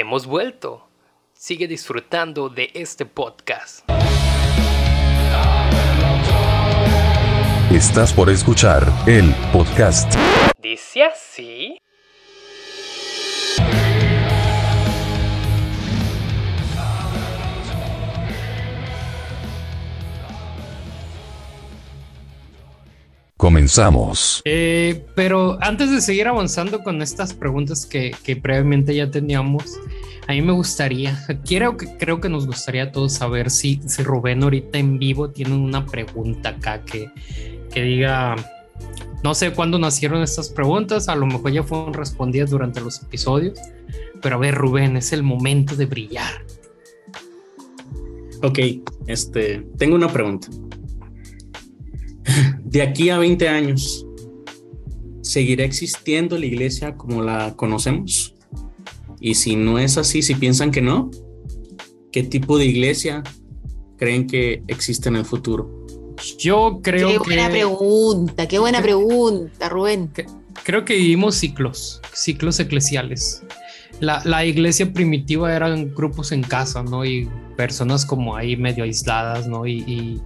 Hemos vuelto. Sigue disfrutando de este podcast. Estás por escuchar el podcast. Dice así. Comenzamos. Eh, pero antes de seguir avanzando con estas preguntas que, que, previamente ya teníamos, a mí me gustaría, creo que, creo que nos gustaría a todos saber si, si Rubén ahorita en vivo tiene una pregunta acá que, que diga, no sé cuándo nacieron estas preguntas, a lo mejor ya fueron respondidas durante los episodios, pero a ver Rubén, es el momento de brillar. Ok, este, tengo una pregunta de aquí a 20 años, ¿seguirá existiendo la iglesia como la conocemos? Y si no es así, si piensan que no, ¿qué tipo de iglesia creen que existe en el futuro? Yo creo que... Qué buena pregunta, qué buena pregunta, Rubén. creo que vivimos ciclos, ciclos eclesiales. La, la, iglesia primitiva eran grupos en casa, ¿no? Y personas como ahí medio aisladas, ¿no? y, y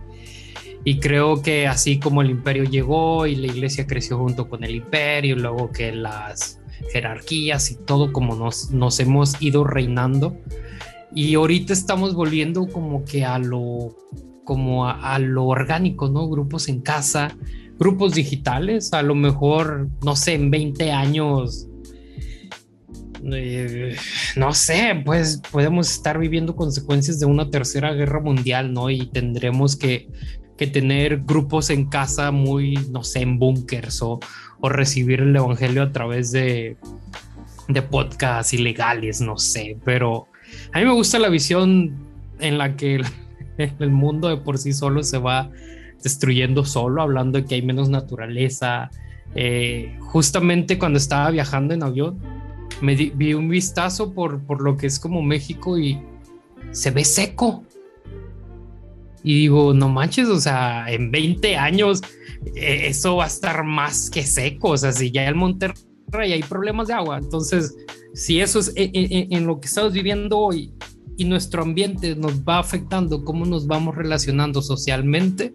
y creo que así como el imperio llegó y la iglesia creció junto con el imperio, luego que las jerarquías y todo como nos, nos hemos ido reinando. Y ahorita estamos volviendo como que a lo, como a, lo orgánico, ¿no? Grupos en casa, grupos digitales, a lo mejor, no sé, en 20 años eh, no sé, pues podemos estar viviendo consecuencias de una tercera guerra mundial, ¿no? Y tendremos que que tener grupos en casa muy, no sé, en bunkers o, o recibir el evangelio a través de, de podcasts ilegales, no sé, pero a mí me gusta la visión en la que el, el mundo de por sí solo se va destruyendo solo, hablando de que hay menos naturaleza. Eh, justamente cuando estaba viajando en avión, me vi un vistazo por, por lo que es como México y se ve seco. Y digo, no manches, o sea, en 20 años eh, eso va a estar más que seco. O sea, si ya el Monterrey hay problemas de agua, entonces, si eso es en, en, en lo que estamos viviendo hoy y nuestro ambiente nos va afectando, cómo nos vamos relacionando socialmente,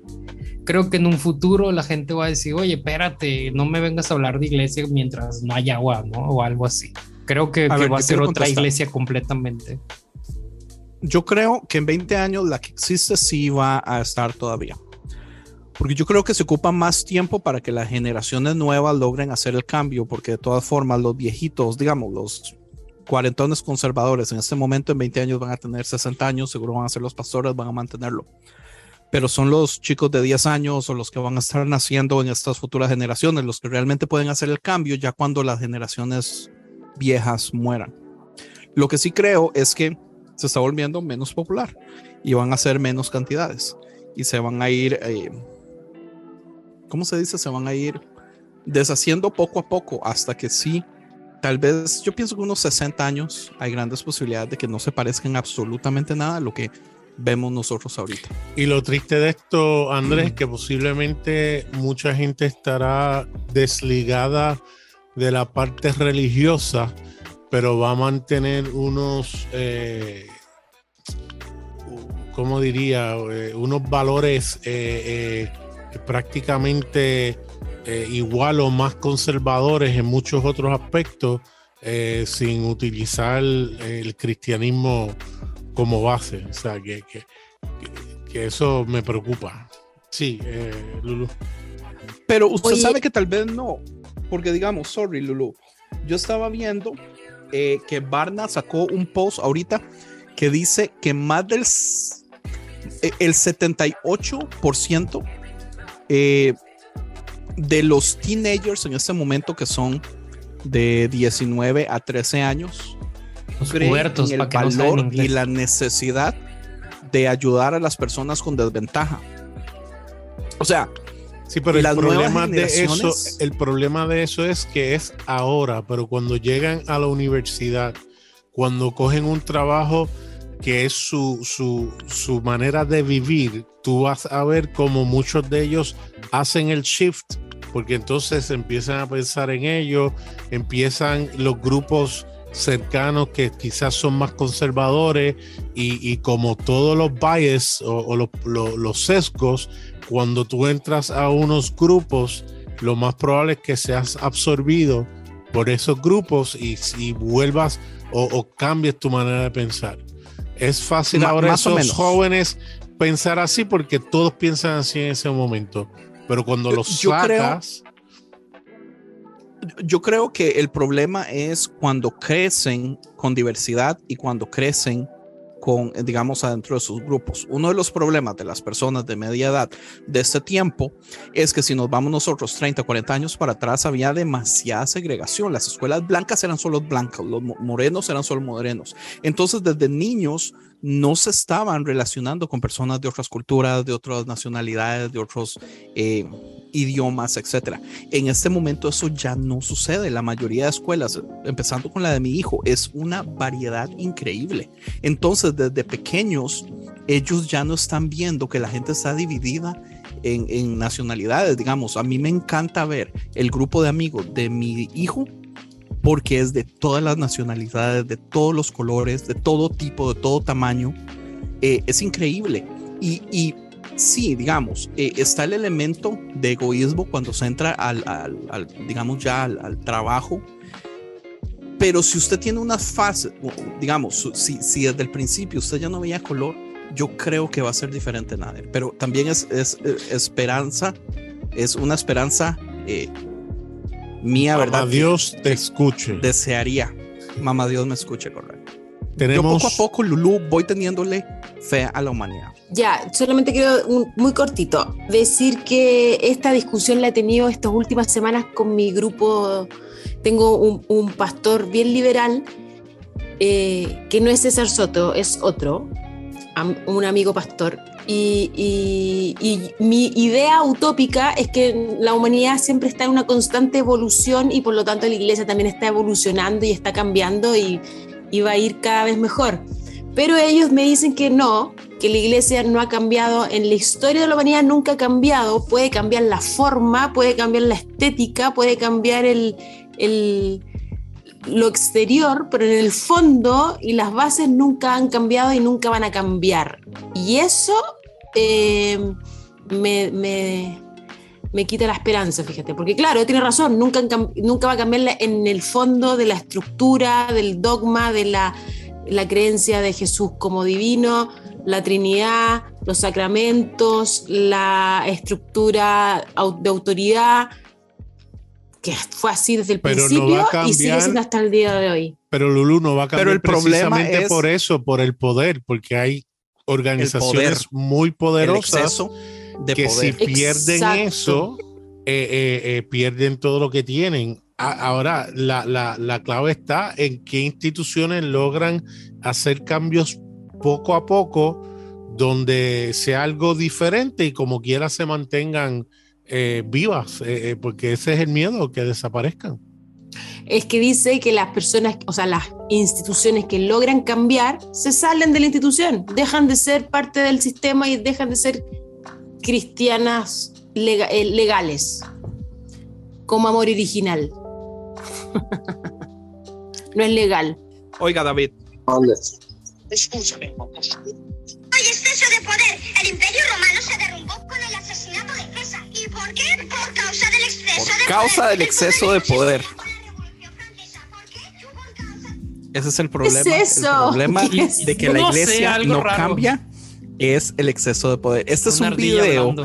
creo que en un futuro la gente va a decir, oye, espérate, no me vengas a hablar de iglesia mientras no hay agua, ¿no? O algo así. Creo que, a que ver, va a ser otra contestar. iglesia completamente. Yo creo que en 20 años la que existe sí va a estar todavía. Porque yo creo que se ocupa más tiempo para que las generaciones nuevas logren hacer el cambio, porque de todas formas los viejitos, digamos, los cuarentones conservadores en este momento en 20 años van a tener 60 años, seguro van a ser los pastores, van a mantenerlo. Pero son los chicos de 10 años o los que van a estar naciendo en estas futuras generaciones los que realmente pueden hacer el cambio ya cuando las generaciones viejas mueran. Lo que sí creo es que se está volviendo menos popular y van a ser menos cantidades y se van a ir, eh, ¿cómo se dice? Se van a ir deshaciendo poco a poco hasta que sí, tal vez yo pienso que unos 60 años hay grandes posibilidades de que no se parezcan absolutamente nada a lo que vemos nosotros ahorita. Y lo triste de esto, Andrés, mm. que posiblemente mucha gente estará desligada de la parte religiosa pero va a mantener unos, eh, ¿cómo diría? Eh, unos valores eh, eh prácticamente eh, igual o más conservadores en muchos otros aspectos, eh, sin utilizar el cristianismo como base. O sea, que, que, que eso me preocupa. Sí, Lulu. Pero usted Oye. sabe que tal vez no, porque digamos, sorry, Lulu, yo estaba viendo eh, que Barna sacó un post ahorita que dice que más del eh, el 78% eh, de los teenagers en este momento que son de 19 a 13 años Los creen en el no valor y la necesidad de ayudar a las personas con desventaja. O sea, Sí, pero el problema de eso, el problema de eso es que es ahora, pero cuando llegan a la universidad, cuando cogen un trabajo que es su, su, su manera de vivir, tú vas a ver como muchos de ellos hacen el shift, porque entonces empiezan a pensar en ello, empiezan los grupos cercanos que quizás son más conservadores y, y como todos los bias o, o los, los- los sesgos, cuando tú entras a unos grupos, lo más probable es que seas absorbido por esos grupos y, y vuelvas o, o cambies tu manera de pensar. Es fácil ahora esos jóvenes pensar así porque todos piensan así en ese momento. Pero cuando Yo- los yo creo- sacas, Yo creo que el problema es cuando crecen con diversidad y cuando crecen con, digamos, adentro de sus grupos. Uno de los problemas de las personas de media edad de este tiempo es que si nos vamos nosotros 30, 40 años para atrás, había demasiada segregación. Las escuelas blancas eran solo blancas, los mo- morenos eran solo morenos. Entonces, desde niños no se estaban relacionando con personas de otras culturas, de otras nacionalidades, de otros eh, idiomas, etcétera. En este momento eso ya no sucede. La mayoría de escuelas, empezando con la de mi hijo, es una variedad increíble. Entonces, desde pequeños, ellos ya no están viendo que la gente está dividida en, nacionalidades. Digamos, a mí me encanta ver el grupo de amigos de mi hijo porque es de todas las nacionalidades, de todos los colores, de todo tipo, de todo tamaño. Eh, es increíble. Y, y sí, digamos, eh, está el elemento de egoísmo cuando se entra al, al- al, digamos, ya al, al trabajo. Pero si usted tiene unas fases, o, digamos, si, si desde el principio usted ya no veía color, yo creo que va a ser diferente Nader. Pero también es, es, eh, esperanza, es una esperanza eh, mía, ¿verdad? Dios te escuche. Desearía, mamá Dios me escuche, correcto. Tenemos Yo poco a poco, Lulu, voy teniéndole fe a la humanidad. Ya, solamente quiero un- muy cortito decir que esta discusión la he tenido estas últimas semanas con mi grupo. Tengo un, un pastor bien liberal eh, que no es César Soto, es otro, un amigo pastor. Y, y- y mi idea utópica es que la humanidad siempre está en una constante evolución y por lo tanto la iglesia también está evolucionando y está cambiando y, y va a ir cada vez mejor. Pero ellos me dicen que no, que la iglesia no ha cambiado, en la historia de la humanidad nunca ha cambiado, puede cambiar la forma, puede cambiar la estética, puede cambiar el, el- lo exterior, pero en el fondo y las bases nunca han cambiado y nunca van a cambiar. Y eso eh, me, me- me quita la esperanza, fíjate, porque claro, tiene razón, nunca, nunca va a cambiar en el fondo de la estructura, del dogma, de la, la creencia de Jesús como divino, la Trinidad, los sacramentos, la estructura de autoridad, que fue así desde el Pero no principio va a y sigue siendo hasta el día de hoy. Pero Lulu no va a cambiar Pero el problema precisamente es- por eso, por el poder, porque hay organizaciones muy poderosas de que poder. si pierden Exacto. eso, eh, eh, eh, pierden todo lo que tienen. Ahora, la, la- la clave está en qué instituciones logran hacer cambios poco a poco, donde sea algo diferente y como quiera se mantengan eh, vivas, eh, eh, porque ese es el miedo, que desaparezcan. es que dice que las personas, o sea, las instituciones que logran cambiar, se salen de la institución, dejan de ser parte del sistema y dejan de ser cristianas lega- eh, legales, como amor original. no es legal. Oiga, David, Escúchame. Hay exceso de poder. El imperio romano se derrumbó con el asesinato de César. ¿Y por qué? Por causa del exceso Por de causa poder. del El exceso de poder. ese es el problema. es eso? El problema ¿Qué es? de que la No sé, iglesia algo no raro. cambia es el exceso de poder. Este es Una un ardilla video.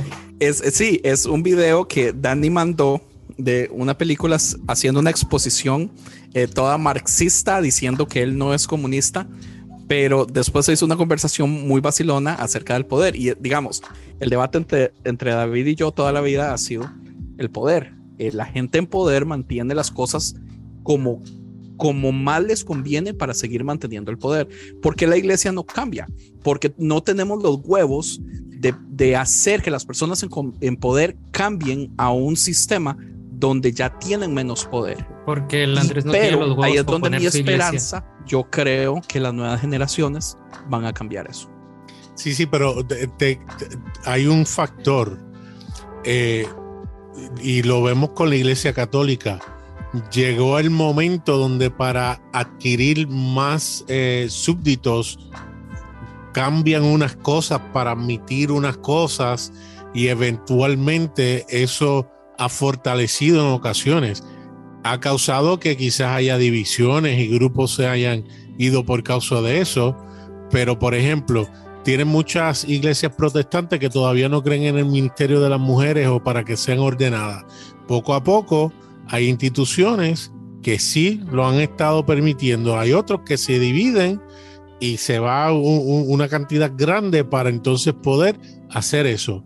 Es, es- sí, es un video que Danny mandó de una película haciendo una exposición eh, toda marxista diciendo que él no es comunista, pero después se hizo una conversación muy vacilona acerca del poder. Y digamos, el debate entre, entre David y yo toda la vida ha sido el poder. Eh, la gente en poder mantiene las cosas como, como más les conviene para seguir manteniendo el poder. porque la iglesia no cambia? Porque no tenemos los huevos de, de hacer que las personas en, en poder cambien a un sistema donde ya tienen menos poder. Porque el Andrés no tiene Pero los huevos ahí es donde mi iglesia. esperanza, yo creo que las nuevas generaciones van a cambiar eso. Sí, sí, pero te- te- te- hay un factor, eh, y lo vemos con la Iglesia Católica. llegó el momento donde para adquirir más eh, súbditos cambian unas cosas para admitir unas cosas y eventualmente eso ha fortalecido en ocasiones. Ha causado que quizás haya divisiones y grupos se hayan ido por causa de eso, pero por ejemplo, tienen muchas iglesias protestantes que todavía no creen en el ministerio de las mujeres o para que sean ordenadas. Poco a poco hay instituciones que sí lo han estado permitiendo, hay otros que se dividen y se va una cantidad grande para entonces poder hacer eso.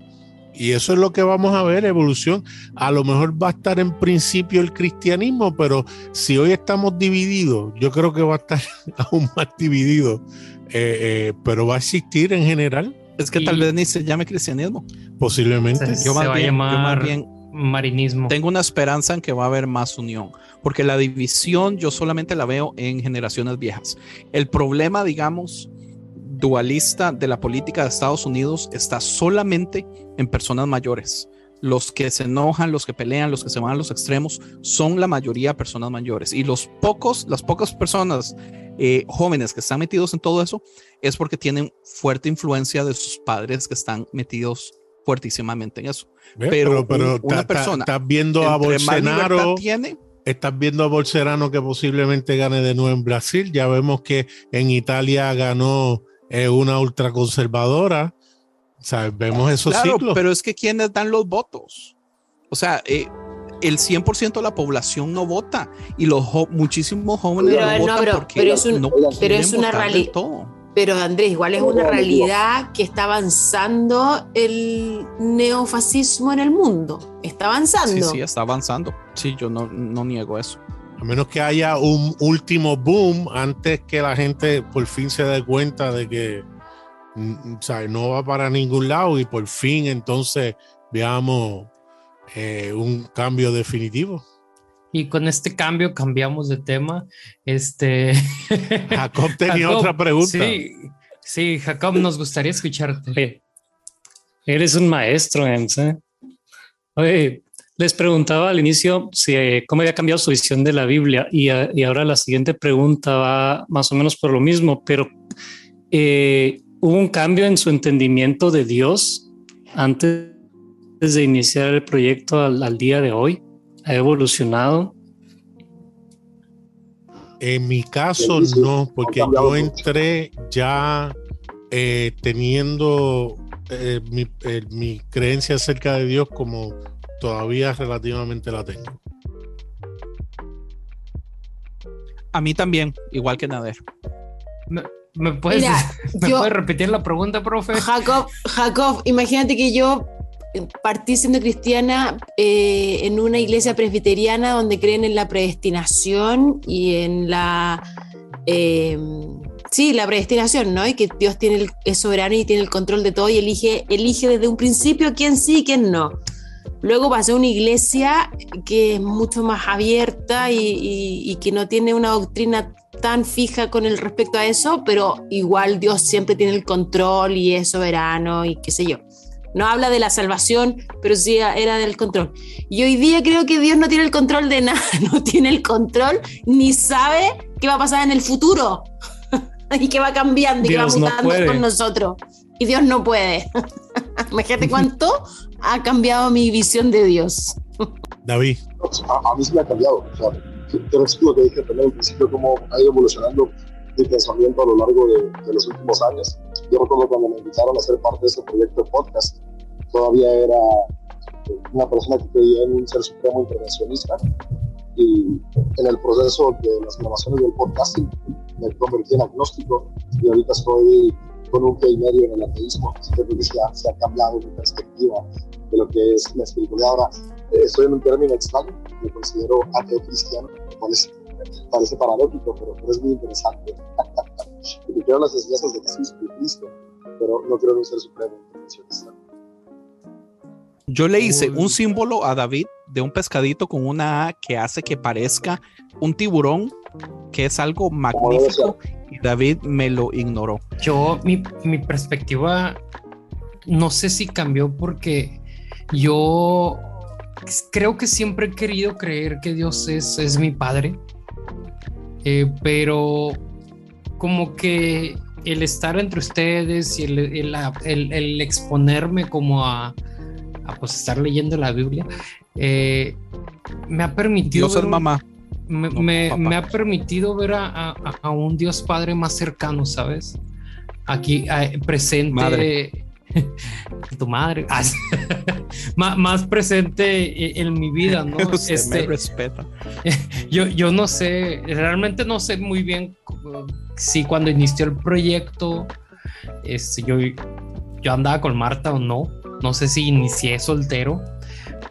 Y eso es lo que vamos a ver, evolución. A lo mejor va a estar en principio el cristianismo, pero si hoy estamos divididos, yo creo que va a estar aún más dividido, eh, eh, pero va a existir en general. Es que tal vez ni se llame cristianismo. Posiblemente. Se, va a llamar bien marinismo. Tengo una esperanza en que va a haber más unión, porque la división yo solamente la veo en generaciones viejas. El problema, digamos, dualista de la política de Estados Unidos está solamente en personas mayores. Los que se enojan, los que pelean, los que se van a los extremos, son la mayoría personas mayores. Y los pocos, las pocas personas eh, jóvenes que están metidos en todo eso es porque tienen fuerte influencia de sus padres que están metidos fuertísimamente en eso. Pero, pero, una persona estás viendo a Bolsonaro tiene, estás viendo a Bolsonaro que posiblemente gane de nuevo en Brasil. Ya vemos que en Italia ganó es una ultraconservadora. O sea, vemos esos claro, Pero es que ¿quiénes dan los votos? O sea, eh, el 100% de la población no vota y los muchísimos jóvenes no, votan porque pero es, pero es una realidad. Pero Andrés, igual es una realidad que está avanzando el neofascismo en el mundo. Está avanzando. Sí, sí, está avanzando. Sí, yo no, no niego eso. A menos que haya un último boom antes que la gente por fin se dé cuenta de que mm, no va para ningún lado y por fin entonces veamos eh, un cambio definitivo. Y con este cambio cambiamos de tema. Este Jacob tenía otra pregunta. Sí, sí, Jacob, nos gustaría escucharte. eres un maestro, ¿eh? Oye, les preguntaba al inicio si, eh, cómo había cambiado su visión de la Biblia y, y, ahora la siguiente pregunta va más o menos por lo mismo, pero eh, ¿hubo un cambio en su entendimiento de Dios antes de iniciar el proyecto al, día de hoy? ¿Ha evolucionado? En mi caso no, porque yo entré ya eh, teniendo mi, mi creencia acerca de Dios como todavía relativamente la tengo. A mí también, igual que Nader. ¿Me, puedes, repetir la pregunta, profe? Jacob, Jacob, imagínate que yo partí siendo cristiana eh, en una iglesia presbiteriana donde creen en la predestinación y en la... Eh, sí, la predestinación, ¿no? Y que Dios tiene el, es soberano y tiene el control de todo y elige, elige desde un principio quién sí y quién no. Luego pasé a una iglesia que es mucho más abierta y, que no tiene una doctrina tan fija con el respecto a eso, pero igual Dios siempre tiene el control y es soberano y qué sé yo. No habla de la salvación, pero sí era del control. Y hoy día creo que Dios no tiene el control de nada, no tiene el control ni sabe qué va a pasar en el futuro y que va cambiando y que va mutando con nosotros. Y Dios no puede. Imagínate cuánto ha cambiado mi visión de Dios. David. A, mí sí me ha cambiado. O sea, te lo que dije también al principio, cómo ha ido evolucionando mi pensamiento a lo largo de, los últimos años. Yo recuerdo cuando me invitaron a ser parte de ese proyecto de podcast, todavía era una persona que creía en un ser supremo intervencionista y en el proceso de las grabaciones del podcasting me convertí en agnóstico y ahorita estoy con un pie y medio en el ateísmo. Creo que se ha, se ha cambiado mi perspectiva de lo que es la espiritualidad. Ahora, eh, estoy en un término extraño, me considero ateo cristiano, parece, parece paradójico, pero, es muy interesante. Porque creo en las enseñanzas de Jesús y Cristo, pero no creo en un ser supremo. Yo le hice un símbolo a David de un pescadito con una A que hace que parezca un tiburón, que es algo magnífico, y David me lo ignoró. Yo, mi, mi perspectiva, no sé si cambió porque yo creo que siempre he querido creer que Dios es, es mi padre, eh, pero como que el estar entre ustedes y el, el- el- el exponerme como a, a, pues estar leyendo la Biblia, eh, me ha permitido... Dios es mamá. me, No, me- ha permitido ver a, a- a un Dios Padre más cercano, ¿sabes? Aquí eh, presente. Madre. tu madre. Ah, más, presente e- en mi vida, ¿no? Usted me Este, respeta. yo, yo no sé, realmente no sé muy bien si cuando inició el proyecto, este, yo, yo andaba con Marta o no. No sé si inicié soltero,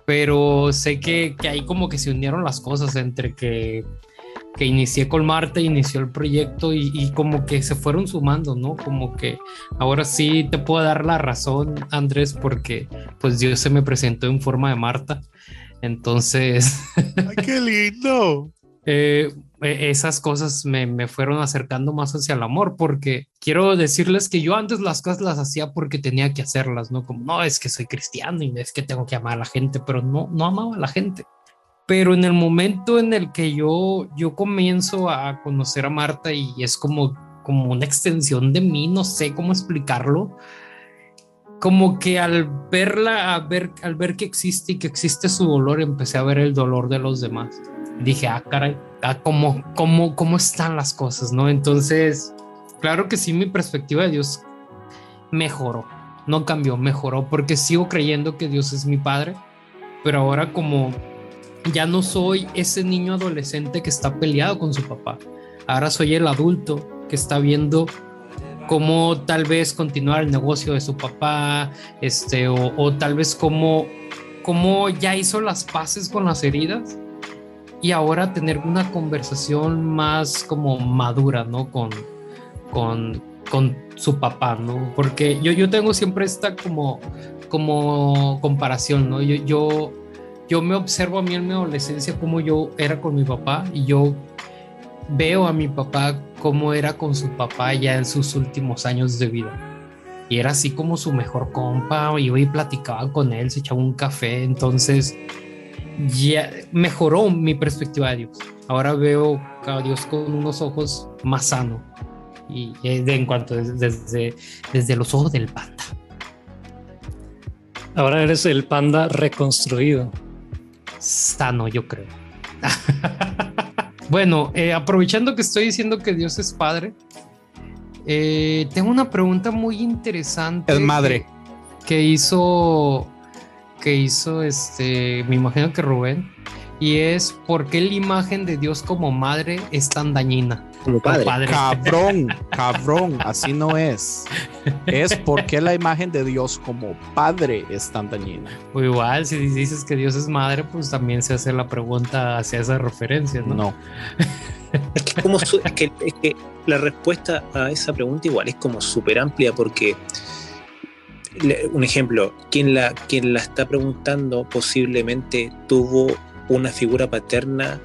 pero sé que, que ahí como que se unieron las cosas entre que, que inicié con Marta, inició el proyecto y, y como que se fueron sumando, ¿no? Como que ahora sí te puedo dar la razón, Andrés, porque pues Dios se me presentó en forma de Marta. Entonces... ¡Ay, qué lindo! eh, eh, esas cosas me, me fueron acercando más hacia el amor, porque quiero decirles que yo antes las cosas las hacía porque tenía que hacerlas, ¿no? Como, no, es que soy cristiano y es que tengo que amar a la gente, pero no, no amaba a la gente. Pero en el momento en el que yo, yo comienzo a conocer a Marta y es como, como una extensión de mí, no sé cómo explicarlo, como que al verla, a ver, al ver que existe y que existe su dolor, empecé a ver el dolor de los demás dije, ah, caray, ah, ¿cómo, cómo, cómo están las cosas, ¿no? Entonces, claro que sí, mi perspectiva de Dios mejoró, no cambió, mejoró, porque sigo creyendo que Dios es mi padre, pero ahora como ya no soy ese niño adolescente que está peleado con su papá, ahora soy el adulto que está viendo cómo tal vez continuar el negocio de su papá, este, o, tal vez cómo, cómo ya hizo las paces con las heridas y ahora tener una conversación más como madura, ¿no? Con, con, con su papá, ¿no? Porque yo, yo tengo siempre esta como, como comparación, ¿no? Yo, yo, yo me observo a mí en mi adolescencia como yo era con mi papá y yo veo a mi papá cómo era con su papá ya en sus últimos años de vida. Y era así como su mejor compa, y platicaba con él, se echaba un café, entonces ya mejoró mi perspectiva de Dios. Ahora veo a Dios con unos ojos más sanos. Y en cuanto des- desde, desde los ojos del panda. Ahora eres el panda reconstruido. Sano, yo creo. bueno, eh, aprovechando que estoy diciendo que Dios es padre, eh, tengo una pregunta muy interesante. Es madre. Que, que hizo, que hizo este, me imagino que Rubén, y es ¿por qué la imagen de Dios como madre es tan dañina? Como padre. Cabrón, cabrón, así no es. Es porque la imagen de Dios como padre es tan dañina. O igual, si dices que Dios es madre, pues también se hace la pregunta hacia esa referencia, ¿no? No. Es que, como su- es que- es que la respuesta a esa pregunta igual es como súper amplia porque, un ejemplo, quien la, quien la está preguntando posiblemente tuvo una figura paterna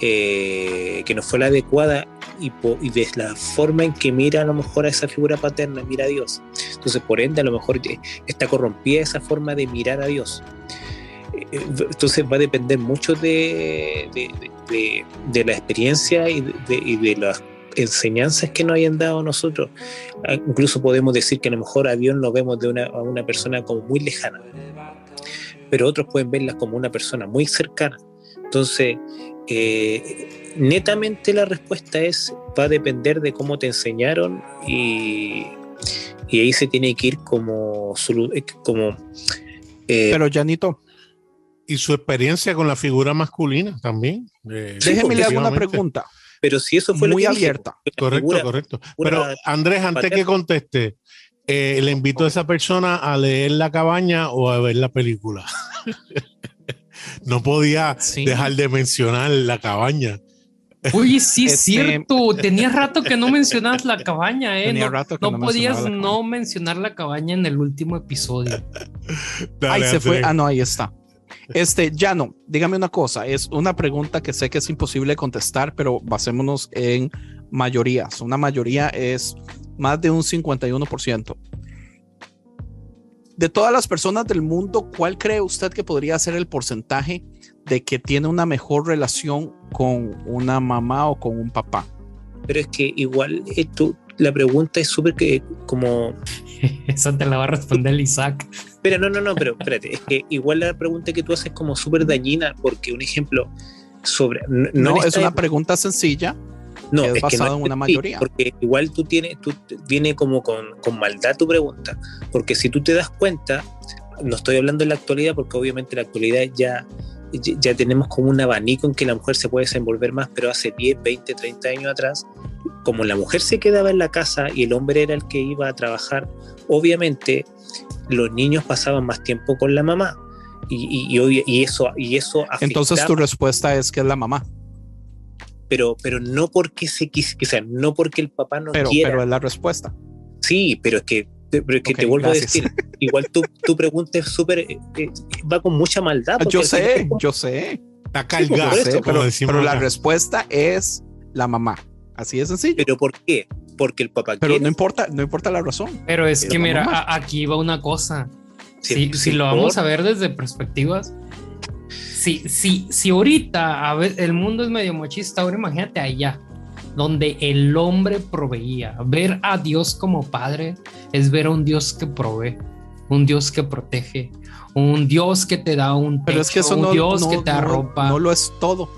eh, que no fue la adecuada y, y de la forma en que mira a lo mejor a esa figura paterna, mira a Dios. Entonces, por ende, a lo mejor eh, está corrompida esa forma de mirar a Dios. Eh, Entonces va a depender mucho de, de- de- de- la experiencia y de, y las enseñanzas que nos hayan dado nosotros. Ah, Incluso podemos decir que a lo mejor a Dios lo vemos de una, a una persona como muy lejana, pero otros pueden verla como una persona muy cercana. Entonces, eh, netamente la respuesta es, va a depender de cómo te enseñaron y, y ahí se tiene que ir como... eh, como eh, Pero Janito, Y su experiencia con la figura masculina también. eh, déjeme le hago una pregunta pero si eso fue lo muy que dije, abierta. Correcto, figura- correcto. Pero Andrés, antes que conteste, eh, le invito a esa persona a leer la cabaña o a ver la película. no podía Sí. dejar de mencionar la cabaña. Oye, sí es Este- cierto. Tenía rato que no mencionabas la cabaña, ¿eh? Tenía no rato que no no podías no mencionar la cabaña en el último episodio. Dale, Ahí se fue. Ah, no, ahí está. Este, ya no, dígame una cosa. Es una pregunta que sé que es imposible contestar, pero basémonos en mayorías. Una mayoría es más de un 51%. de todas las personas del mundo, ¿cuál cree usted que podría ser el porcentaje de que tiene una mejor relación con una mamá o con un papá? Pero es que igual esto, la pregunta es súper que como... Esa te la va a responder Isaac. Pero no, no, no, pero espérate, es que igual la pregunta que tú haces es como súper dañina, porque un ejemplo sobre... No, No, es una pregunta sencilla. No, es es que no en una mayoría. Porque igual tú tienes, tú viene como con, con maldad tu pregunta. Porque si tú te das cuenta, no estoy hablando en la actualidad, porque obviamente en la actualidad ya, ya tenemos como un abanico en que la mujer se puede desenvolver más, pero hace 10, 20, 30 años atrás, como la mujer se quedaba en la casa y el hombre era el que iba a trabajar, obviamente los niños pasaban más tiempo con la mamá. Y, y, y eso, y eso Entonces tu respuesta es que es la mamá, pero, pero no porque se quis, o sea, no porque el papá no pero, quiera. pero es la respuesta. Sí, pero es que, pero es que Ok, te vuelvo gracias. a decir, igual tu, tu pregunta es súper, eh, eh, va con mucha maldad. Yo sé, es como- yo sé, Está Sí, sé, eso, como pero, decimos pero la respuesta es la mamá. Así de sencillo. Pero ¿por qué? Porque el papá Pero quiere. no importa, no importa la razón. Pero es Pero que mira, mamá. aquí va una cosa. Sí, Si, sí, si lo vamos por- a ver desde perspectivas, si, si, si ahorita a ver, el mundo es medio machista, ahora imagínate allá, donde el hombre proveía. Ver a Dios como padre es ver a un Dios que provee, un Dios que protege, un Dios que te da un Pero es que eso un no, Dios no- que te no- arropa. no lo es todo.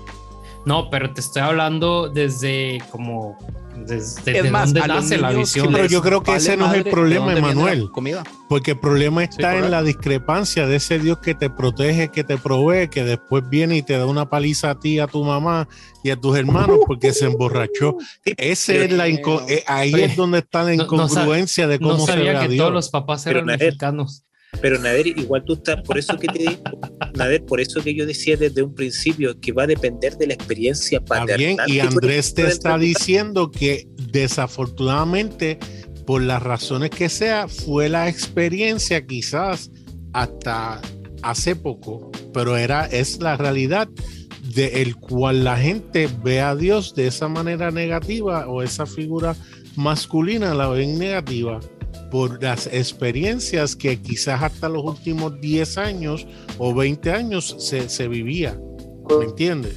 No, pero te estoy hablando desde como desde Es más, dónde nace la visión. Pero yo creo que vale ese no es el problema, Emanuel. Porque el problema está en la discrepancia de ese Dios que te protege, que te provee, que después viene y te da una paliza a ti, a tu mamá y a tus hermanos porque se emborrachó. Ese es la eh, ahí Oye, es donde está la no- no incongruencia de No cómo se ve a que Dios. todos los papás eran mexicanos. Pero Nader, igual tú estás, por eso que te digo, Nader, por eso que yo decía desde un principio que va a depender de la experiencia paternal. bien, y Andrés te está diciendo que desafortunadamente, por las razones que sea, fue la experiencia quizás hasta hace poco, pero era, es la realidad de el cual la gente ve a Dios de esa manera negativa o esa figura masculina la ven negativa por las experiencias que quizás hasta los últimos 10 años o 20 años se, se vivía. ¿Me entiendes?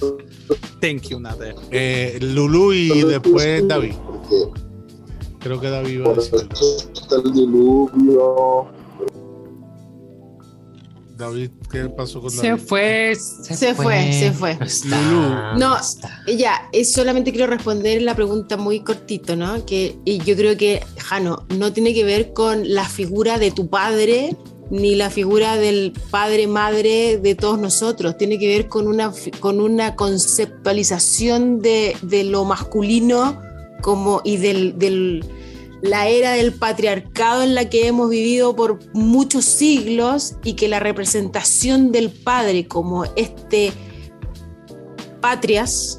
Thank you, Nader. Eh, Lulu y después David. Creo que David va a decir. el diluvio. David, ¿qué pasó con Se fue, Se fue, se fue. No está, Lulu. No. está. Ya, es solamente quiero responder la pregunta muy cortito, ¿no? Que y yo creo que, Jano, no tiene que ver con la figura de tu padre ni la figura del padre, madre de todos nosotros. Tiene que ver con una, con una conceptualización de, de lo masculino como, y del, del- la era del patriarcado en la que hemos vivido por muchos siglos y que la representación del padre como este patrias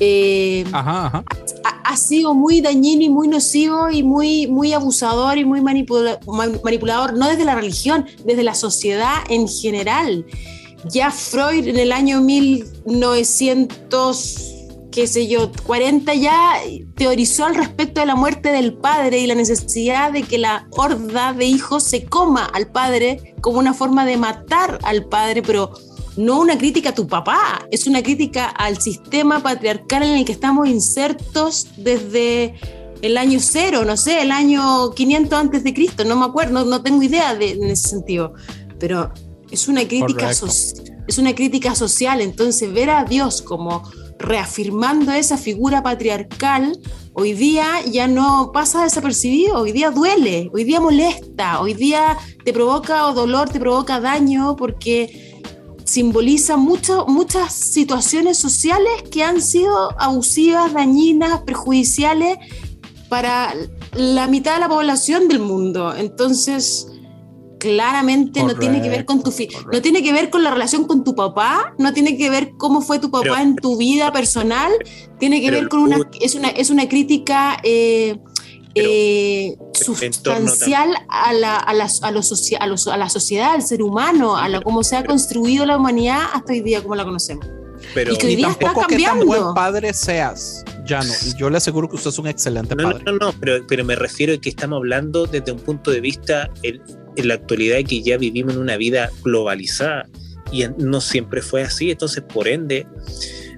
eh, Ajá, ajá. ha, ha sido muy dañino y muy nocivo y muy, muy abusador y muy manipula- man- manipulador, no desde la religión, desde la sociedad en general. Ya Freud en el año 1900, qué sé yo, 40 ya teorizó al respecto de la muerte del padre y la necesidad de que la horda de hijos se coma al padre como una forma de matar al padre, pero no una crítica a tu papá, es una crítica al sistema patriarcal en el que estamos insertos desde el año cero, no sé, el año 500 antes de Cristo, no me acuerdo, no, no tengo idea de, en ese sentido, pero es una crítica, es una crítica social, entonces ver a Dios como reafirmando esa figura patriarcal, hoy día ya no pasa desapercibido, hoy día duele, hoy día molesta, hoy día te provoca dolor, te provoca daño, porque simboliza muchas situaciones sociales que han sido abusivas, dañinas, perjudiciales para la mitad de la población del mundo. Entonces, claramente no tiene que ver con tu Correcto, no tiene que ver con la relación con tu papá, no tiene que ver cómo fue tu papá Pero- en tu vida personal, tiene que ver con una es una es una crítica eh, eh, sustancial a la, a, la, a, lo socia- a, lo- a la sociedad, al ser humano, a la cómo se ha construido la humanidad hasta hoy día como la conocemos. Pero Y que hoy está tampoco que tan buen padre seas, Llano. Y yo le aseguro que usted es un excelente no, no, padre. no, no, pero, pero me refiero a que estamos hablando desde un punto de vista, el, en la actualidad que ya vivimos en una vida globalizada y no siempre fue así, entonces por ende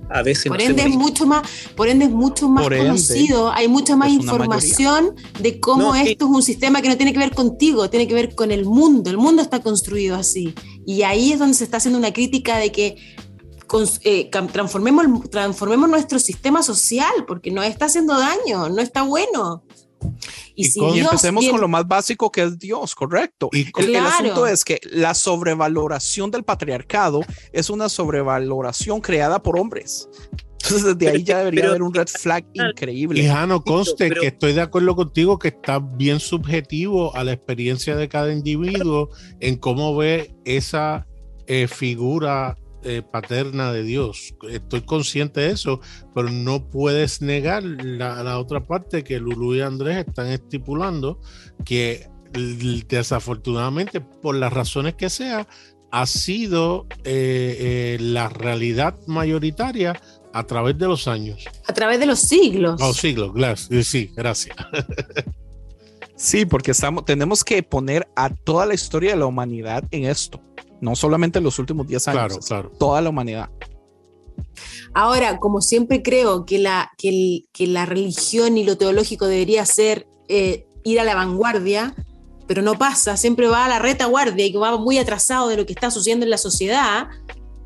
a veces por no ende es mucho más por ende es mucho más Por ende, conocido. Hay mucha más información de cómo No, esto es un sistema que no tiene que ver contigo tiene que ver con el mundo. El mundo está construido así. Y ahí es donde se está haciendo una crítica de que eh, transformemos transformemos nuestro sistema social porque nos está haciendo daño no está bueno y, Y si con- Y empecemos con lo más básico que es Dios, correcto. Y con- El, el Claro. asunto es que la sobrevaloración del patriarcado es una sobrevaloración creada por hombres. Entonces, desde ahí ya debería pero- haber un red flag increíble. Lejano, conste pero- que estoy de acuerdo contigo que está bien subjetivo a la experiencia de cada individuo en cómo ve esa eh, figura eh, paterna de Dios. Estoy consciente de eso, pero no puedes negar la, la otra parte que Lulu y Andrés están estipulando, que desafortunadamente, por las razones que sea, ha sido eh, eh, la realidad mayoritaria a través de los años. a través de los siglos Oh, siglos. Eh, Sí, gracias. Sí, porque estamos, tenemos que poner a toda la historia de la humanidad en esto. No solamente los últimos 10 años, Claro, claro. toda la humanidad. Ahora, como siempre creo que la, que el- que la religión y lo teológico debería ser eh, ir a la vanguardia, pero no pasa, siempre va a la retaguardia y que va muy atrasado de lo que está sucediendo en la sociedad.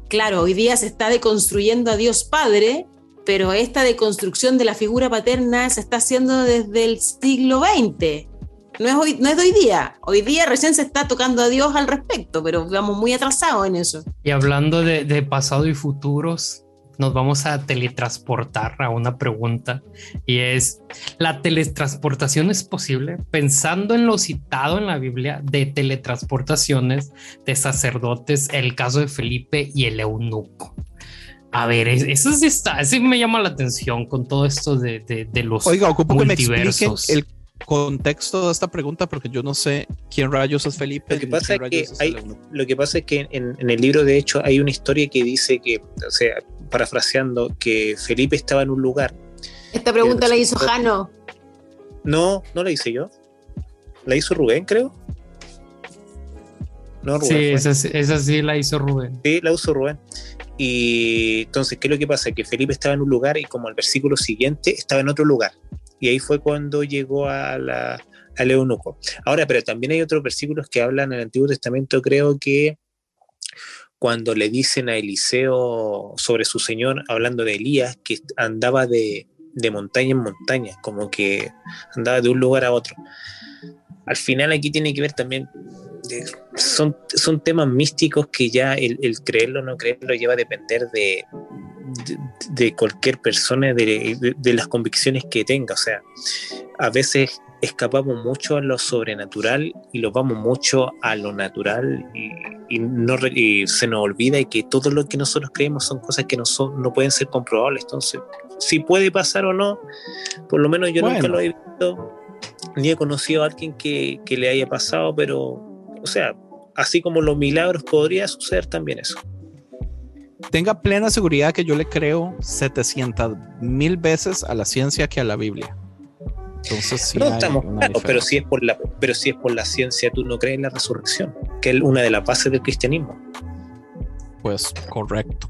Claro, hoy día se está deconstruyendo a Dios Padre, pero esta deconstrucción de la figura paterna se está haciendo desde el siglo XX. No es, hoy, no es de hoy día. Hoy día recién se está tocando a Dios al respecto, pero vamos muy atrasados en eso. Y hablando de, de pasado y futuros, nos vamos a teletransportar a una pregunta y es, ¿la teletransportación es posible? Pensando en lo citado en la Biblia de teletransportaciones de sacerdotes, el caso de Felipe y el eunuco. A ver, es- eso sí está, sí me llama la atención con todo esto de, de- de los Oiga, ocupo que me expliquen multiversos. el contexto de esta pregunta porque yo no sé quién rayos es Felipe. Lo que pasa es que rayos es hay- el eunuco. Lo que pasa es que en, en el libro, de hecho, hay una historia que dice que, o sea, parafraseando, que Felipe estaba en un lugar. Esta pregunta la hizo Jano. No, no la hice yo. La hizo Rubén, creo. No, Rubén. Sí, esa, sí- esa sí la hizo Rubén. Sí, la usó Rubén. Y entonces, ¿qué es lo que pasa? Que Felipe estaba en un lugar y como al versículo siguiente estaba en otro lugar. Y ahí fue cuando llegó a la, al eunuco. Ahora, pero también hay otros versículos que hablan en el Antiguo Testamento, creo que cuando le dicen a Eliseo sobre su señor, hablando de Elías, que andaba de, de montaña en montaña, como que andaba de un lugar a otro. Al final aquí tiene que ver también son, son temas místicos que ya el, el creerlo o no creerlo lleva a depender de, de, de cualquier persona, de, de- de las convicciones que tenga. O sea, a veces escapamos mucho a lo sobrenatural y lo vamos mucho a lo natural y, y no, y se nos olvida y que todo lo que nosotros creemos son cosas que no, son, no pueden ser comprobables. Entonces, si puede pasar o no, por lo menos yo nunca Bueno. lo he visto ni he conocido a alguien que, que le haya pasado, pero, o sea, así como los milagros podría suceder también eso. Tenga plena seguridad que yo le creo 700 mil veces a la ciencia que a la Biblia. Entonces, sí no estamos claros, pero si es por la, pero si es por la ciencia, tú no crees en la resurrección, que es una de las bases del cristianismo. Pues correcto.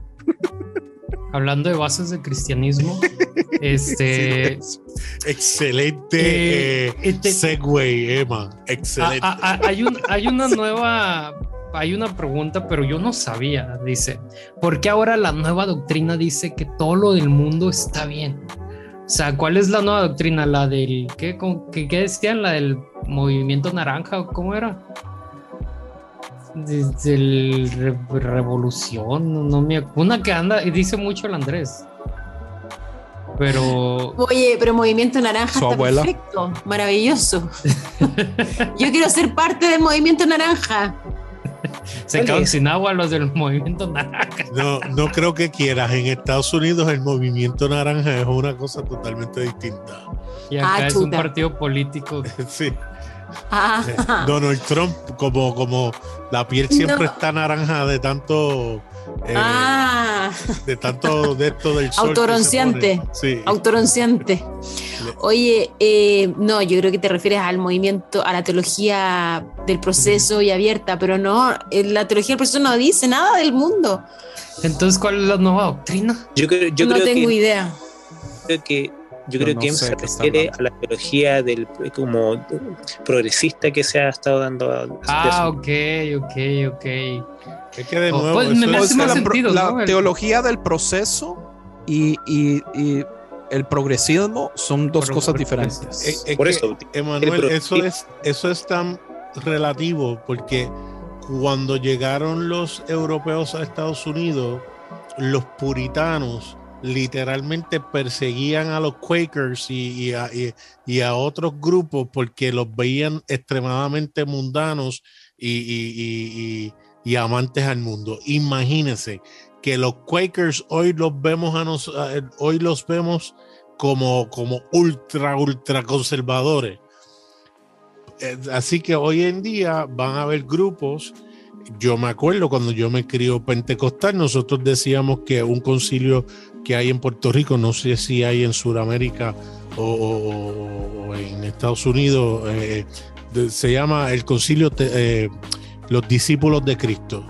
Hablando de bases del cristianismo, este... Excelente Eh, eh, este- segue, Emma. Excelente. Hay, un- hay una nueva, hay una pregunta, pero yo no sabía. Dice, ¿por qué ahora la nueva doctrina dice que todo lo del mundo está bien? O sea, ¿cuál es la nueva doctrina? ¿La del qué, ¿Cómo- qué, qué decían? ¿La del movimiento naranja o cómo era? Desde el re- revolución, no, no me una que anda y dice mucho el Andrés. Pero Oye, pero Movimiento Naranja Su está abuela. perfecto, maravilloso. Yo quiero ser parte del Movimiento Naranja. se ¿Cuál quedan sin agua los del movimiento naranja. No, no creo que quieras. En Estados Unidos el movimiento naranja es una cosa totalmente distinta. Y acá Ah, es un partido político. Sí. Ah, Donald Trump, como, como la piel siempre No. está naranja de tanto. eh, ah, de tanto de esto del sol. pone. Sí. autoronciante. Oye, eh, no, yo creo que te refieres al movimiento, a la teología del proceso y abierta, pero no, eh, la teología del proceso no dice nada del mundo. Entonces, ¿cuál es la nueva doctrina? Yo creo, yo no creo tengo que, idea. creo que yo creo no que se refiere a la teología del como progresista que se ha estado dando a- Ah, ok, ok, ok. Es que de Oh, nuevo, pues, eso me es- hace más la, pro- sentido, la ¿no? El- teología del proceso y, y- y el progresismo son dos Pro- cosas diferentes. es- es Por eso, Emanuel, el eso es, eso es tan relativo porque cuando llegaron los europeos a Estados Unidos, los puritanos literalmente perseguían a los Quakers y, a, y- a otros grupos porque los veían extremadamente mundanos y, amantes al mundo. Imagínense que los Quakers hoy los vemos a- hoy los vemos como, como ultra, ultra conservadores. Eh, Así que hoy en día van a haber grupos. Yo me acuerdo cuando yo me crió pentecostal, nosotros decíamos que un concilio que hay en Puerto Rico, no sé si hay en Sudamérica o, en Estados Unidos, eh, se llama el concilio eh, Los Discípulos de Cristo.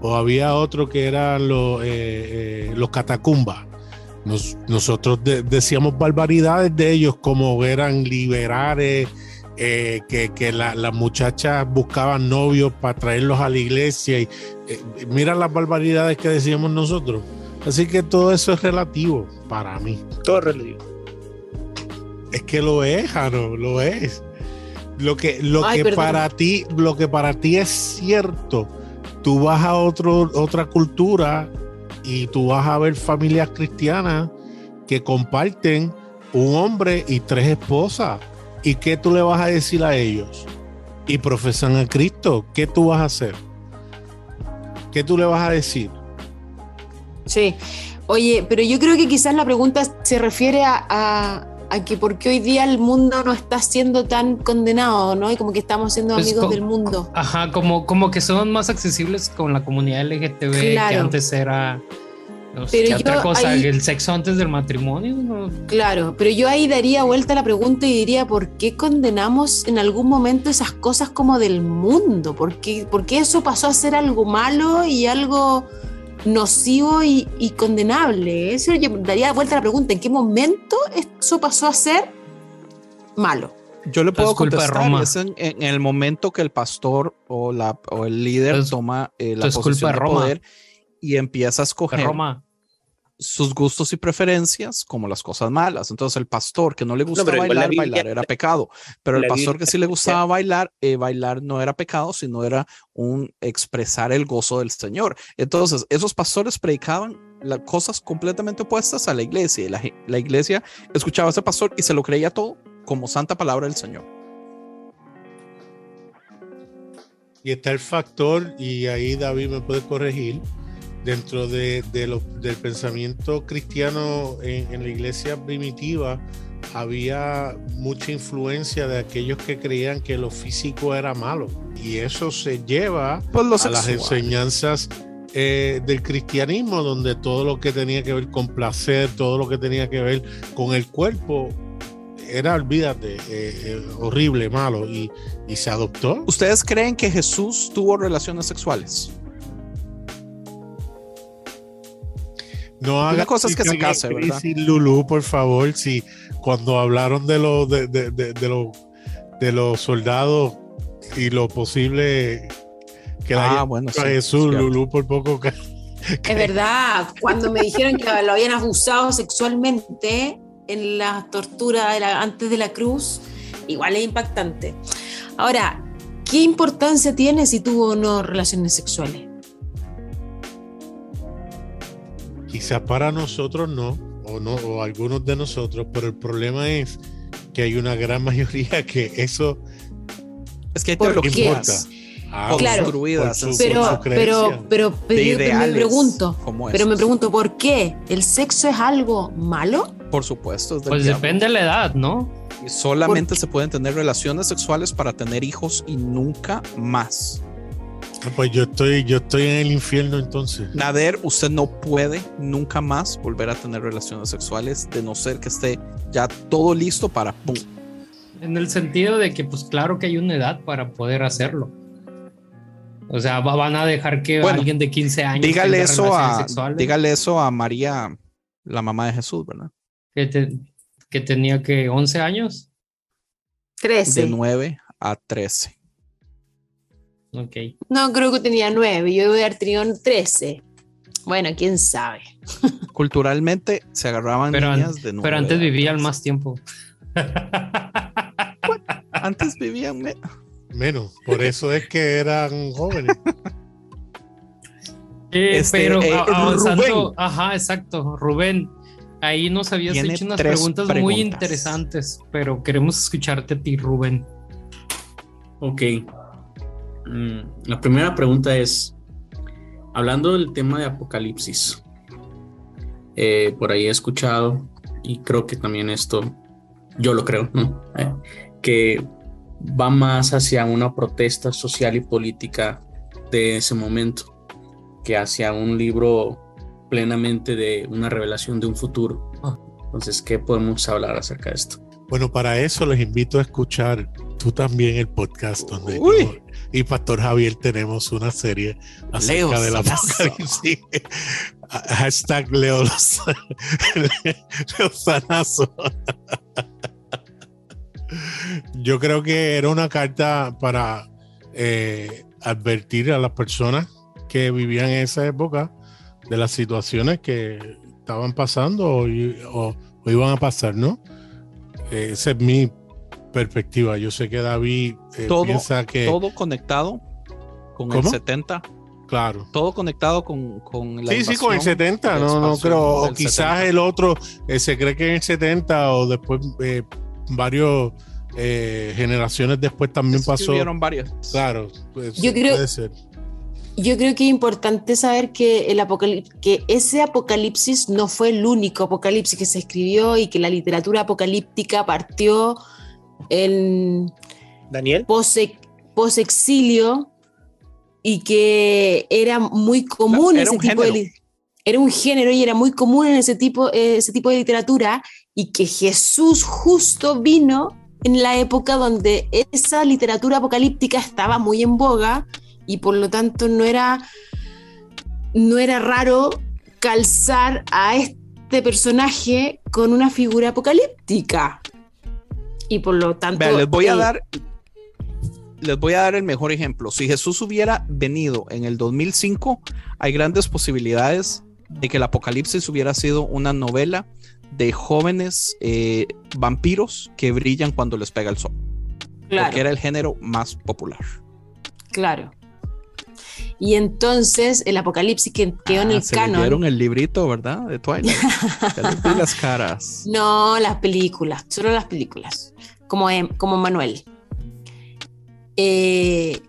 O había otro que eran los, eh, eh, los catacumbas. Nos- nosotros de- decíamos barbaridades de ellos como eran liberales, eh, que, la- las muchachas buscaban novios para traerlos a la iglesia. Y, mira las barbaridades que decíamos nosotros. Así que todo eso es relativo para mí. todo relativo. Es que lo es, Jano, lo es. Lo que, lo Ay, que perdón. para ti, lo que para ti es cierto, tú vas a otro, otra cultura y tú vas a ver familias cristianas que comparten un hombre y tres esposas. ¿Y qué tú le vas a decir a ellos? Y profesan a Cristo. ¿Qué tú vas a hacer? ¿Qué tú le vas a decir? Sí. Oye, pero yo creo que quizás la pregunta se refiere a, a- a que por qué hoy día el mundo no está siendo tan condenado, ¿no? Y como que estamos siendo Pues amigos del mundo. Ajá, como, como que son más accesibles con la comunidad LGTB que antes era. No sé, Pero ¿qué yo otra cosa, ahí- el sexo antes del matrimonio. ¿no? Claro, pero yo ahí daría vuelta a la pregunta y diría, ¿por qué condenamos en algún momento esas cosas como del mundo? ¿Por qué, por qué eso pasó a ser algo malo y algo nocivo y, y condenable? Eso yo daría vuelta a la pregunta, ¿en qué momento eso pasó a ser malo? Yo le puedo Es culpa de contestar, Roma. es en, en el momento que el pastor o, la, o el líder Es- toma eh, la posición de Roma. poder y empieza a escoger Roma. Sus gustos y preferencias como las cosas malas. Entonces el pastor que no le gusta pero igual la bailar, Biblia- bailar era pecado. Pero el pastor Biblia que sí le gustaba bailar, eh, bailar no era pecado, sino era un expresar el gozo del Señor. Entonces esos pastores predicaban las cosas completamente opuestas a la iglesia. Y la, la iglesia escuchaba a ese pastor y se lo creía todo como santa palabra del Señor. Y está el factor, y ahí David me puede corregir, dentro de, de lo- del pensamiento cristiano en, en la iglesia primitiva, había mucha influencia de aquellos que creían que lo físico era malo. Y eso se lleva Pues lo a las enseñanzas eh, del cristianismo, donde todo lo que tenía que ver con placer, todo lo que tenía que ver con el cuerpo, era, olvídate, eh, eh, horrible, malo, y, y se adoptó. ¿Ustedes creen que Jesús tuvo relaciones sexuales? No haga cosa es que se case, ¿verdad? Lulú, por favor, si cuando hablaron de los de, de, de, de los de los soldados y lo posible que Ah, haya bueno, sí, Jesús. Lulú, por poco que Es verdad, cuando me dijeron que lo habían abusado sexualmente en la tortura de la- antes de la cruz, igual es impactante. Ahora, ¿qué importancia tiene si tuvo o no relaciones sexuales? Quizás para nosotros no, o no, o algunos de nosotros, pero el problema es que hay una gran mayoría que eso Es que hay teologías ah, Claro. construidas su- Pero, pero, pero, pero me pregunto, como pero me pregunto, ¿por qué? ¿El sexo es algo malo? Por supuesto, Pues diablo. depende de la edad, ¿no? Y solamente se pueden tener relaciones sexuales para tener hijos y nunca más. Ah, Pues yo estoy, yo estoy en el infierno entonces. Nader, usted no puede nunca más volver a tener relaciones sexuales de no ser que esté ya todo listo para pum. En el sentido de que, pues claro que hay una edad para poder hacerlo. O sea, va- van a dejar que Bueno, alguien de 15 años. Dígale tenga eso a sexuales, dígale eso a María, la mamá de Jesús, ¿verdad? Que, te- que tenía que 11 años. 13. De 9 a 13. Ok. No, creo que tenía 9. Yo debe haber tenido 13. Bueno, quién sabe. Culturalmente se agarraban Pero, niñas de 9. pero antes vivían más tiempo. Antes vivían me- Menos. Por eso es que eran jóvenes. Eh, Este, pero eh, avanzando, Rubén. ajá, exacto, Rubén. Ahí nos habías Tiene hecho unas tres preguntas, muy preguntas. interesantes, pero queremos escucharte a ti, Rubén. Ok. Mm, la primera pregunta es, hablando del tema de Apocalipsis, eh, por ahí he escuchado, y creo que también esto, yo lo creo, ¿no? Eh, que va más hacia una protesta social y política de ese momento, que hacia un libro plenamente de una revelación de un futuro. Entonces, ¿qué podemos hablar acerca de esto? Bueno, para eso les invito a escuchar tú también el podcast donde yo y Pastor Javier tenemos una serie acerca Leo del apocalipsis. Hashtag Leo Los- Leo Sanazo. Yo creo que era una carta para eh, advertir a las personas que vivían en esa época de las situaciones que estaban pasando o, i- o- o iban a pasar, ¿no? Esa es mi perspectiva. Yo sé que David eh, todo, piensa que, todo conectado con el ¿Cómo? 70. claro. Todo conectado con, con la Sí, sí, con el invasión, 70, la no, no creo. O quizás 70. el otro eh, se cree que en el 70 o después eh, varios eh, generaciones después también Sí, pasó. varias. Claro, pues, Yo creo- puede ser. Yo creo que es importante saber que, el apocalip- que ese apocalipsis no fue el único apocalipsis que se escribió y que la literatura apocalíptica partió en Daniel. pose- posexilio y que era muy común Era ese un tipo de género. li- era un género y era muy común en ese tipo, eh, ese tipo de literatura y que Jesús justo vino en la época donde esa literatura apocalíptica estaba muy en boga y por lo tanto no era no era raro calzar a este personaje con una figura apocalíptica y por lo tanto Vean, les voy a eh, dar les voy a dar el mejor ejemplo. Si Jesús hubiera venido en el 2005, hay grandes posibilidades de que el Apocalipsis hubiera sido una novela de jóvenes eh, vampiros que brillan cuando les pega el sol, claro. porque era el género más popular. Claro. Y entonces el apocalipsis que quedó en Ah, el se canon. leyeron el librito, ¿verdad? De Twilight. Las caras. No, las películas, solo las películas. Como, em- como Manuel. Eh,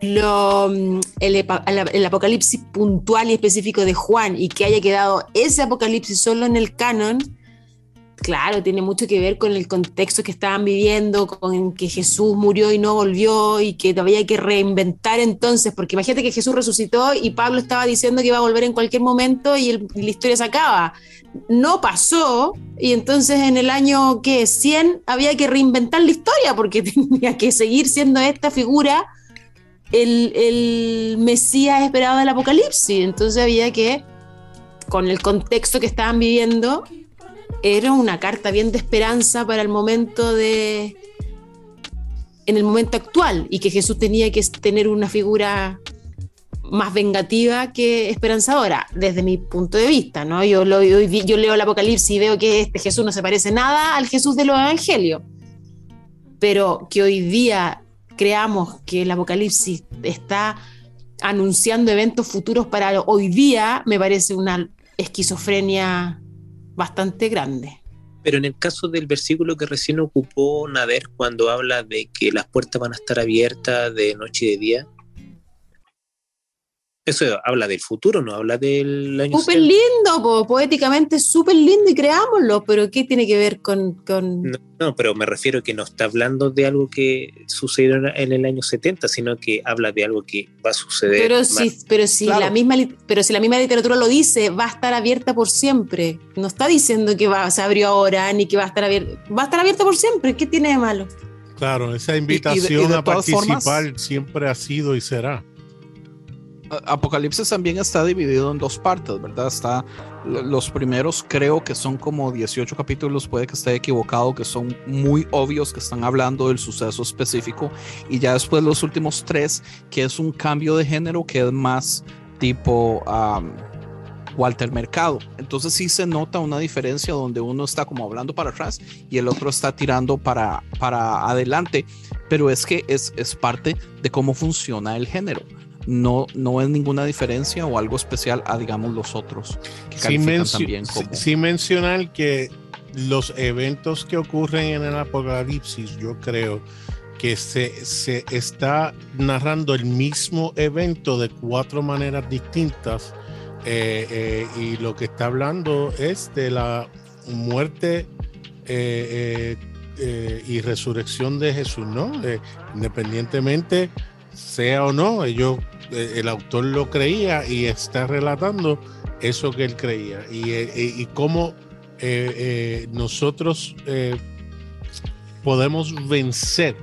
lo, mm, el- el apocalipsis puntual y específico de Juan y que haya quedado ese apocalipsis solo en el canon, claro, tiene mucho que ver con el contexto que estaban viviendo, con que Jesús murió y no volvió y que había que reinventar entonces, porque imagínate que Jesús resucitó y Pablo estaba diciendo que iba a volver en cualquier momento y, el- y la historia se acaba. No pasó y entonces en el año que 100 había que reinventar la historia porque tenía que seguir siendo esta figura el, el Mesías esperado del Apocalipsis. Entonces había que, con el contexto que estaban viviendo, era una carta bien de esperanza para el momento de. en el momento actual, y que Jesús tenía que tener una figura más vengativa que esperanzadora, desde mi punto de vista, ¿no? Yo, lo, yo, yo leo el Apocalipsis y veo que este Jesús no se parece nada al Jesús de los Evangelios. Pero que hoy día creamos que el Apocalipsis está anunciando eventos futuros para hoy día, me parece una esquizofrenia bastante grande. Pero en el caso del versículo que recién ocupó Nader, cuando habla de que las puertas van a estar abiertas de noche y de día, Eso habla del futuro, no habla del año Súper 70. lindo, po, poéticamente súper lindo y creámoslo, pero ¿qué tiene que ver con, con- No, no, pero me refiero que no está hablando de algo que sucedió en el año 70, sino que habla de algo que va a suceder. Pero más- si, pero, si Claro. la misma, pero si la misma literatura lo dice, va a estar abierta por siempre. No está diciendo que va, se abrió ahora ni que va a estar abierta. Va a estar abierta por siempre. ¿Qué tiene de malo? Claro, esa y de- invitación y de a participar formas- siempre ha sido y será. Apocalipsis también está dividido en dos partes, ¿verdad? Está lo- los primeros creo que son como 18 capítulos, puede que esté equivocado, que son muy obvios que están hablando del suceso específico y ya después los últimos tres que es un cambio de género que es más tipo Walter Mercado. Entonces sí se nota una diferencia donde uno está como hablando para atrás y el otro está tirando para, para adelante, pero es que es, es parte de cómo funciona el género no, no es ninguna diferencia o algo especial a, digamos, los otros que Sin, mencio- también sin- como. sin mencionar que los eventos que ocurren en el apocalipsis, yo creo que se, se está narrando el mismo evento de cuatro maneras distintas eh, eh, y lo que está hablando es de la muerte eh, y resurrección de Jesús, ¿no? Independientemente sea o no, ellos, eh, el autor lo creía y está relatando eso que él creía. Y, eh, eh, cómo nosotros podemos vencer,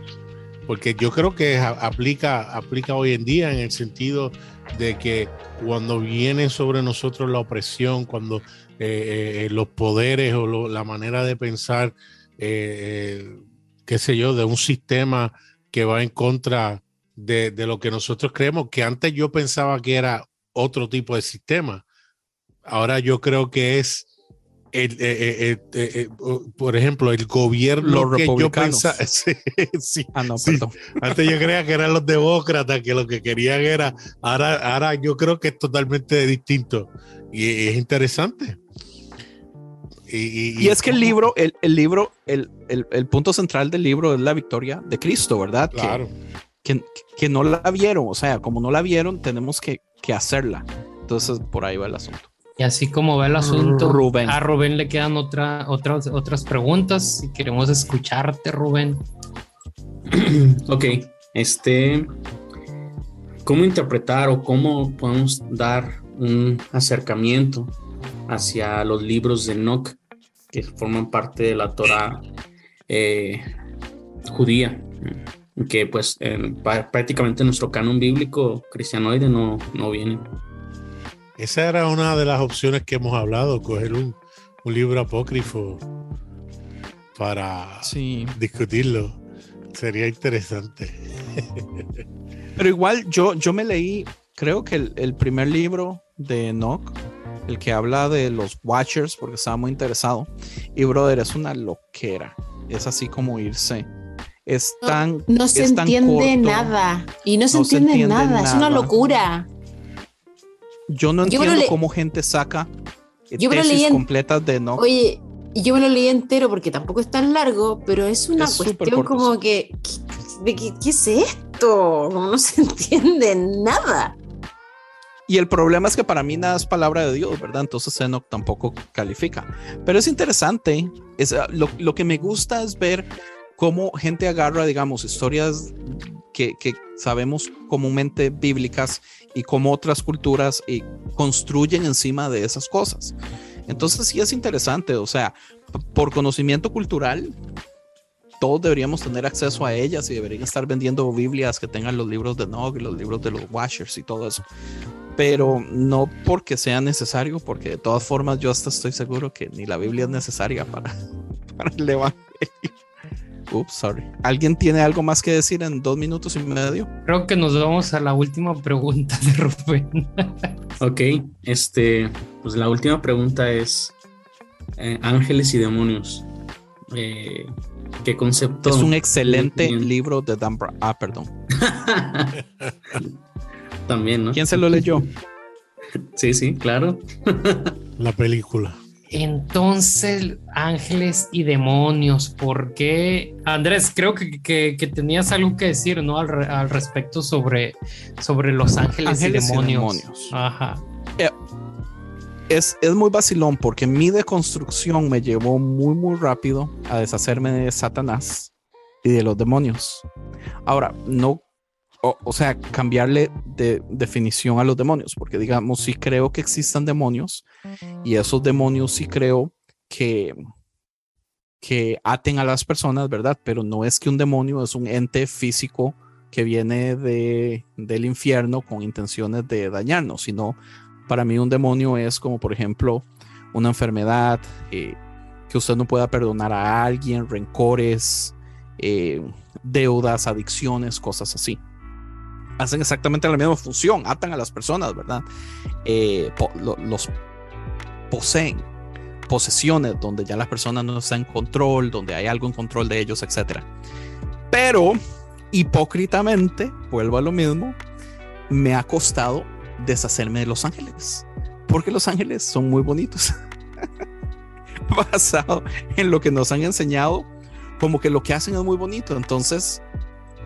porque yo creo que aplica, aplica hoy en día en el sentido de que cuando viene sobre nosotros la opresión, cuando los poderes o la manera de pensar, qué sé yo, de un sistema que va en contra de, de lo que nosotros creemos, que antes yo pensaba que era otro tipo de sistema. Ahora yo creo que es, el, eh, eh, eh, por ejemplo, el gobierno Los que yo republicanos. pensaba. Sí, sí, Ah, no, sí. Antes yo creía que eran los demócratas, que lo que querían era. Ahora, ahora yo creo que es totalmente distinto. Y, es interesante. Y, Y es que el libro, el, el libro, el, el, el punto central del libro es la victoria de Cristo, ¿verdad? Claro. Que, que, no la vieron, o sea, como no la vieron, tenemos que, que hacerla. Entonces, por ahí va el asunto. Y así como va el asunto, Rubén. a Rubén le quedan otra, otras, otras preguntas. Si queremos escucharte, Rubén. Ok, este, ¿cómo interpretar o cómo podemos dar un acercamiento hacia los libros de Enoch que forman parte de la Torah eh, judía? Que pues en- prácticamente en nuestro canon bíblico cristianoide no, no vienen. Esa era una de las opciones que hemos hablado, coger un, un libro apócrifo para Sí. discutirlo. Sería interesante. Pero igual yo, yo me leí, creo que el, el primer libro de Enoch, el que habla de los Watchers, porque estaba muy interesado. Y brother, es una loquera. Es así como irse. Es tan. No se entiende corto. nada. Y no se No se entiende, nada. Es una locura. Yo no entiendo cómo gente saca Yo tesis en- completas de Enoch. Oye, y yo me lo leí entero porque tampoco es tan largo, pero es una Es cuestión como que, ¿qué es esto? No se entiende nada. Y el problema es que para mí nada es palabra de Dios, ¿verdad? Entonces Enoch tampoco califica. Pero es interesante. Es, lo, lo que me gusta es ver cómo gente agarra, digamos, historias que, que sabemos comúnmente bíblicas y cómo otras culturas y construyen encima de esas cosas. Entonces sí es interesante, o sea, por conocimiento cultural, todos deberíamos tener acceso a ellas y deberían estar vendiendo Biblias que tengan los libros de Nog y los libros de los Washers y todo eso. Pero no porque sea necesario, porque de todas formas yo hasta estoy seguro que ni la Biblia es necesaria para, para el Evangelio. Ups, sorry. ¿Alguien tiene algo más que decir en dos minutos y medio? Creo que nos vamos a la última pregunta de Rubén. Ok, este, pues la última pregunta es eh, ángeles y demonios. Eh, ¿Qué concepto? Es un excelente libro de Dan Brown. Ah, perdón. También, ¿no? ¿Quién se lo leyó? Sí, sí, claro. La película. Entonces, ángeles y demonios, ¿por qué? Andrés, creo que, que- que tenías algo que decir, ¿no? Al, re- al respecto sobre, sobre los ángeles, Ángeles y y demonios. demonios. Ajá. Es, es muy vacilón porque mi deconstrucción me llevó muy, muy rápido a deshacerme de Satanás y de los demonios. Ahora, no, o, o sea, cambiarle de definición a los demonios, porque digamos, sí creo que existan demonios y esos demonios sí creo que, que aten a las personas, ¿verdad? Pero no es que un demonio es un ente físico que viene de, del infierno con intenciones de dañarnos, sino para mí un demonio es como, por ejemplo, una enfermedad, eh, que usted no pueda perdonar a alguien, rencores, eh, deudas, adicciones, cosas así. Hacen exactamente la misma función, atan a las personas, ¿verdad? Eh, po- lo- los poseen, posesiones donde ya la persona no está en control, donde hay algo en control de ellos, etc. Pero, hipócritamente, vuelvo a lo mismo, me ha costado deshacerme de los ángeles, porque los ángeles son muy bonitos. Basado en lo que nos han enseñado, como que lo que hacen es muy bonito. Entonces,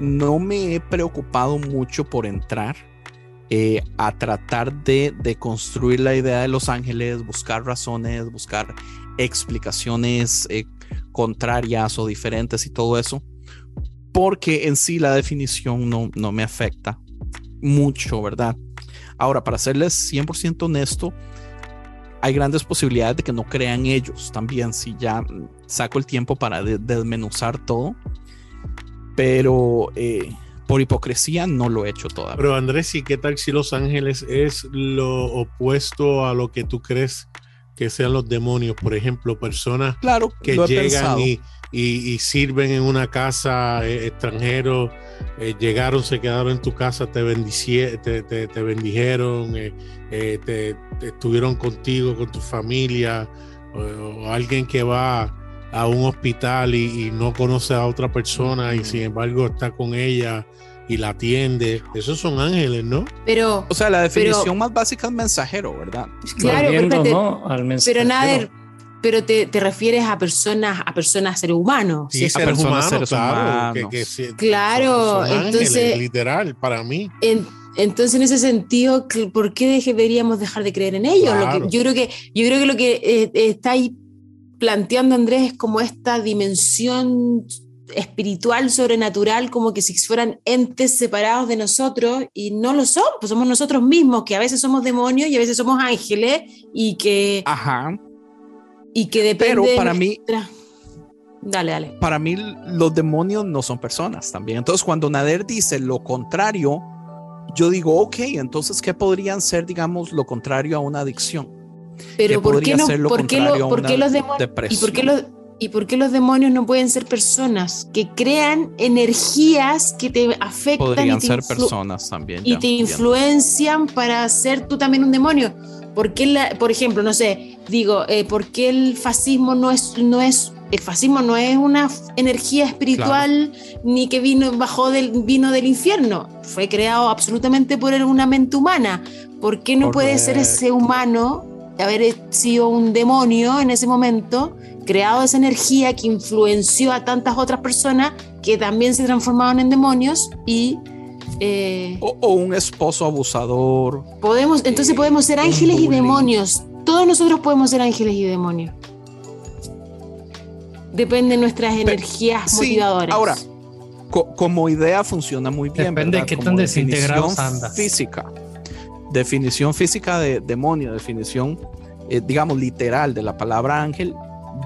no me he preocupado mucho por entrar eh, a tratar de, de construir la idea de los ángeles, buscar razones, buscar explicaciones eh, contrarias o diferentes y todo eso, porque en sí la definición no, no me afecta mucho, ¿verdad? Ahora, para serles 100% honesto, hay grandes posibilidades de que no crean ellos también, si ya saco el tiempo para de- desmenuzar todo, pero eh, por hipocresía no lo he hecho todavía. Pero Andrés, ¿y qué tal si Los Ángeles es lo opuesto a lo que tú crees que sean los demonios? Por ejemplo, personas claro, que llegan y, y- y sirven en una casa eh, extranjero, eh, llegaron, se quedaron en tu casa, te, te, te- te bendijeron, eh, te, te estuvieron contigo, con tu familia, o, o alguien que va a un hospital y, y no conoce a otra persona y sin embargo está con ella y la atiende. Esos son ángeles, ¿no? Pero, O sea, la pero- definición más básica es mensajero, ¿verdad? claro, pero, Volviendo, espérate, ¿no? al pero mensajero. Nader, pero te, te refieres a personas, a personas seres humanos. Sí, ¿cierto? seres personas, humanos, seres claro. Que, humanos. que sí, Claro, son- son ángeles, entonces- literal, para mí. En- entonces, en ese sentido, ¿por qué deberíamos dejar de creer en ellos? Lo que- Claro. yo, creo que, yo creo que lo que eh, está ahí planteando Andrés es como esta dimensión espiritual, sobrenatural, como que si fueran entes separados de nosotros y no lo son, pues somos nosotros mismos, que a veces somos demonios y a veces somos ángeles y que, Ajá. y que depende Pero de para mí, nuestra- Dale, dale. para mí los demonios no son personas también. Entonces, cuando Nader dice lo contrario, yo digo, ok, entonces, ¿qué podrían ser, digamos, lo contrario a una adicción? Pero ¿Qué ¿por qué, no, por qué, lo- por qué los demonios ¿Y por, qué los, ¿Y por qué los demonios no pueden ser personas que crean energías que te afectan y Podrían te, ser personas también. y ya, te influencian para ser tú también un demonio? ¿Por qué, la- por ejemplo, no sé, digo, eh, ¿por qué el fascismo no es, no es, el fascismo no es una energía espiritual ni que vino, bajó del, vino del infierno? Fue creado absolutamente por una mente humana. ¿Por qué no puede ser ese humano haber sido un demonio en ese momento, creado esa energía que influenció a tantas otras personas que también se transformaron en demonios y eh, O, o un esposo abusador. podemos, entonces podemos ser ángeles y demonios. Todos nosotros podemos ser ángeles y demonios. Depende de nuestras energías Sí, motivadoras. ahora, co- como idea funciona muy bien. Depende de qué tan desintegrados andas. Física. Definición física de demonio, definición, eh, digamos, literal de la palabra ángel,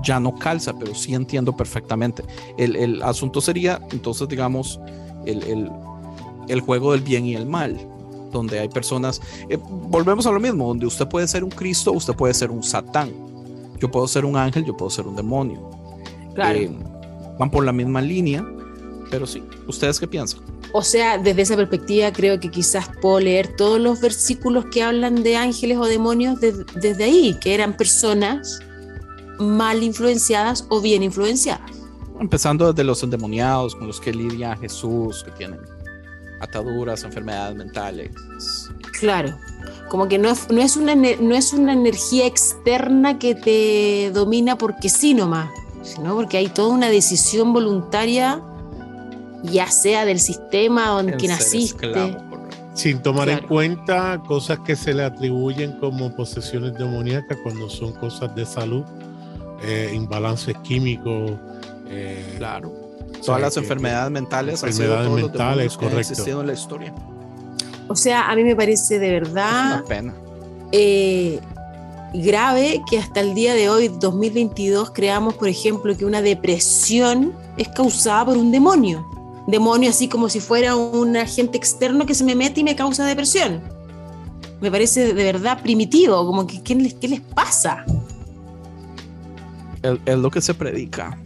ya no calza, pero sí entiendo perfectamente. El, el asunto sería, entonces, digamos, el, el- el juego del bien y el mal, donde hay personas, eh, volvemos a lo mismo, donde usted puede ser un Cristo, usted puede ser un Satán. Yo puedo ser un ángel, yo puedo ser un demonio. Claro. Eh, van por la misma línea, pero sí, ¿ustedes qué piensan? O sea, desde esa perspectiva creo que quizás puedo leer todos los versículos que hablan de ángeles o demonios de- desde ahí, que eran personas mal influenciadas o bien influenciadas. Empezando desde los endemoniados con los que lidia Jesús, que tienen ataduras, enfermedades mentales. Claro. Como que no es, no, es una, no es una energía externa que te domina porque sí nomás, sino porque hay toda una decisión voluntaria, ya sea del sistema donde en que naciste. esclavo, correcto. Sin tomar en cuenta cosas que se le atribuyen como posesiones demoníacas cuando son cosas de salud, eh, imbalances químicos. eh, Claro. o sea, Todas las que- enfermedades mentales han sido enfermedades todos los mentales, demonios que han correcto. existido en la historia. O sea, a mí me parece de Es verdad una pena. eh, grave que hasta el día de hoy, 2022, creamos, por ejemplo, que una depresión es causada por un demonio. Demonio así como si fuera un agente externo que se me mete y me causa depresión. Me parece de verdad primitivo, como que ¿qué les, qué les pasa? Es, lo que se predica.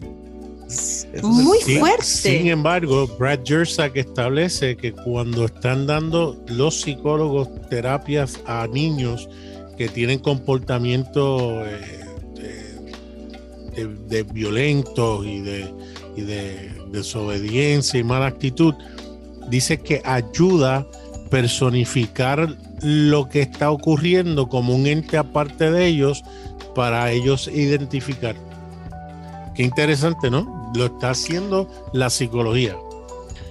Es Muy fuerte. Sin embargo, Brad Jersak establece que cuando están dando los psicólogos terapias a niños que tienen comportamiento eh, de, de- de violentos y de, y de desobediencia y mala actitud, dice que ayuda a personificar lo que está ocurriendo como un ente aparte de ellos para ellos identificar. Qué interesante, ¿no? Lo está haciendo la psicología.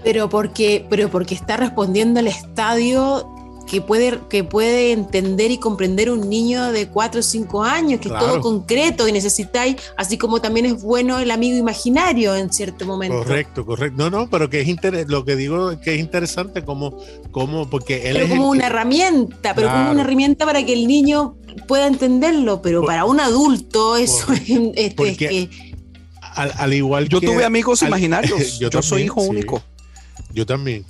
Pero porque, pero porque está respondiendo al estadio que puede, que puede entender y comprender un niño de 4 o 5 años, que es todo concreto y necesitáis, así como también es bueno el amigo imaginario en cierto momento. Correcto, correcto. No, no, pero que es inter- lo que digo es que es interesante como, como porque él Pero es como una que- herramienta, pero como una herramienta para que el niño pueda entenderlo, pero Por- para un adulto eso es, Correcto. es- es Porque que al, al igual Yo que tuve amigos al- imaginarios. yo soy también, hijo sí. único. Yo también.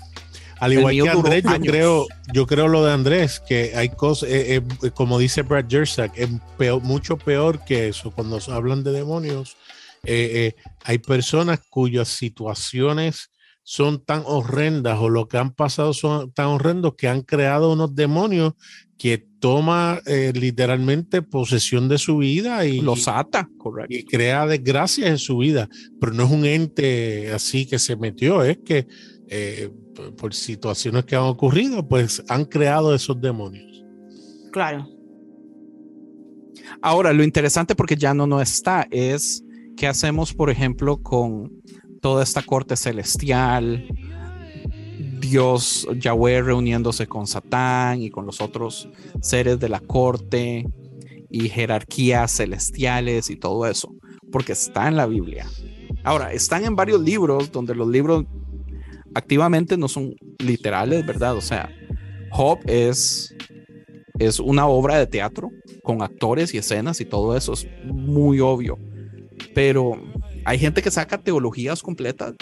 Al igual que Andrés, yo años. creo, yo creo lo de Andrés, que hay cosas, eh, eh, como dice Brad Jersak, es peor- mucho peor que eso. Cuando hablan de demonios, eh, eh, hay personas cuyas situaciones son tan horrendas o lo que han pasado son tan horrendos que han creado unos demonios que toma eh, literalmente posesión de su vida y, Los ata, correcto. y crea desgracias en su vida, pero no es un ente así que se metió, es que eh, por- situaciones que han ocurrido, pues han creado esos demonios. claro. Ahora, lo interesante porque ya no, no está es qué hacemos, por ejemplo, con toda esta corte celestial, Dios Yahweh reuniéndose con Satán y con los otros seres de la corte y jerarquías celestiales y todo eso, porque está en la Biblia. Ahora, están en varios libros donde los libros activamente no son literales, ¿verdad? O sea, Job es, es una obra de teatro con actores y escenas y todo eso es muy obvio. Pero hay gente que saca teologías completas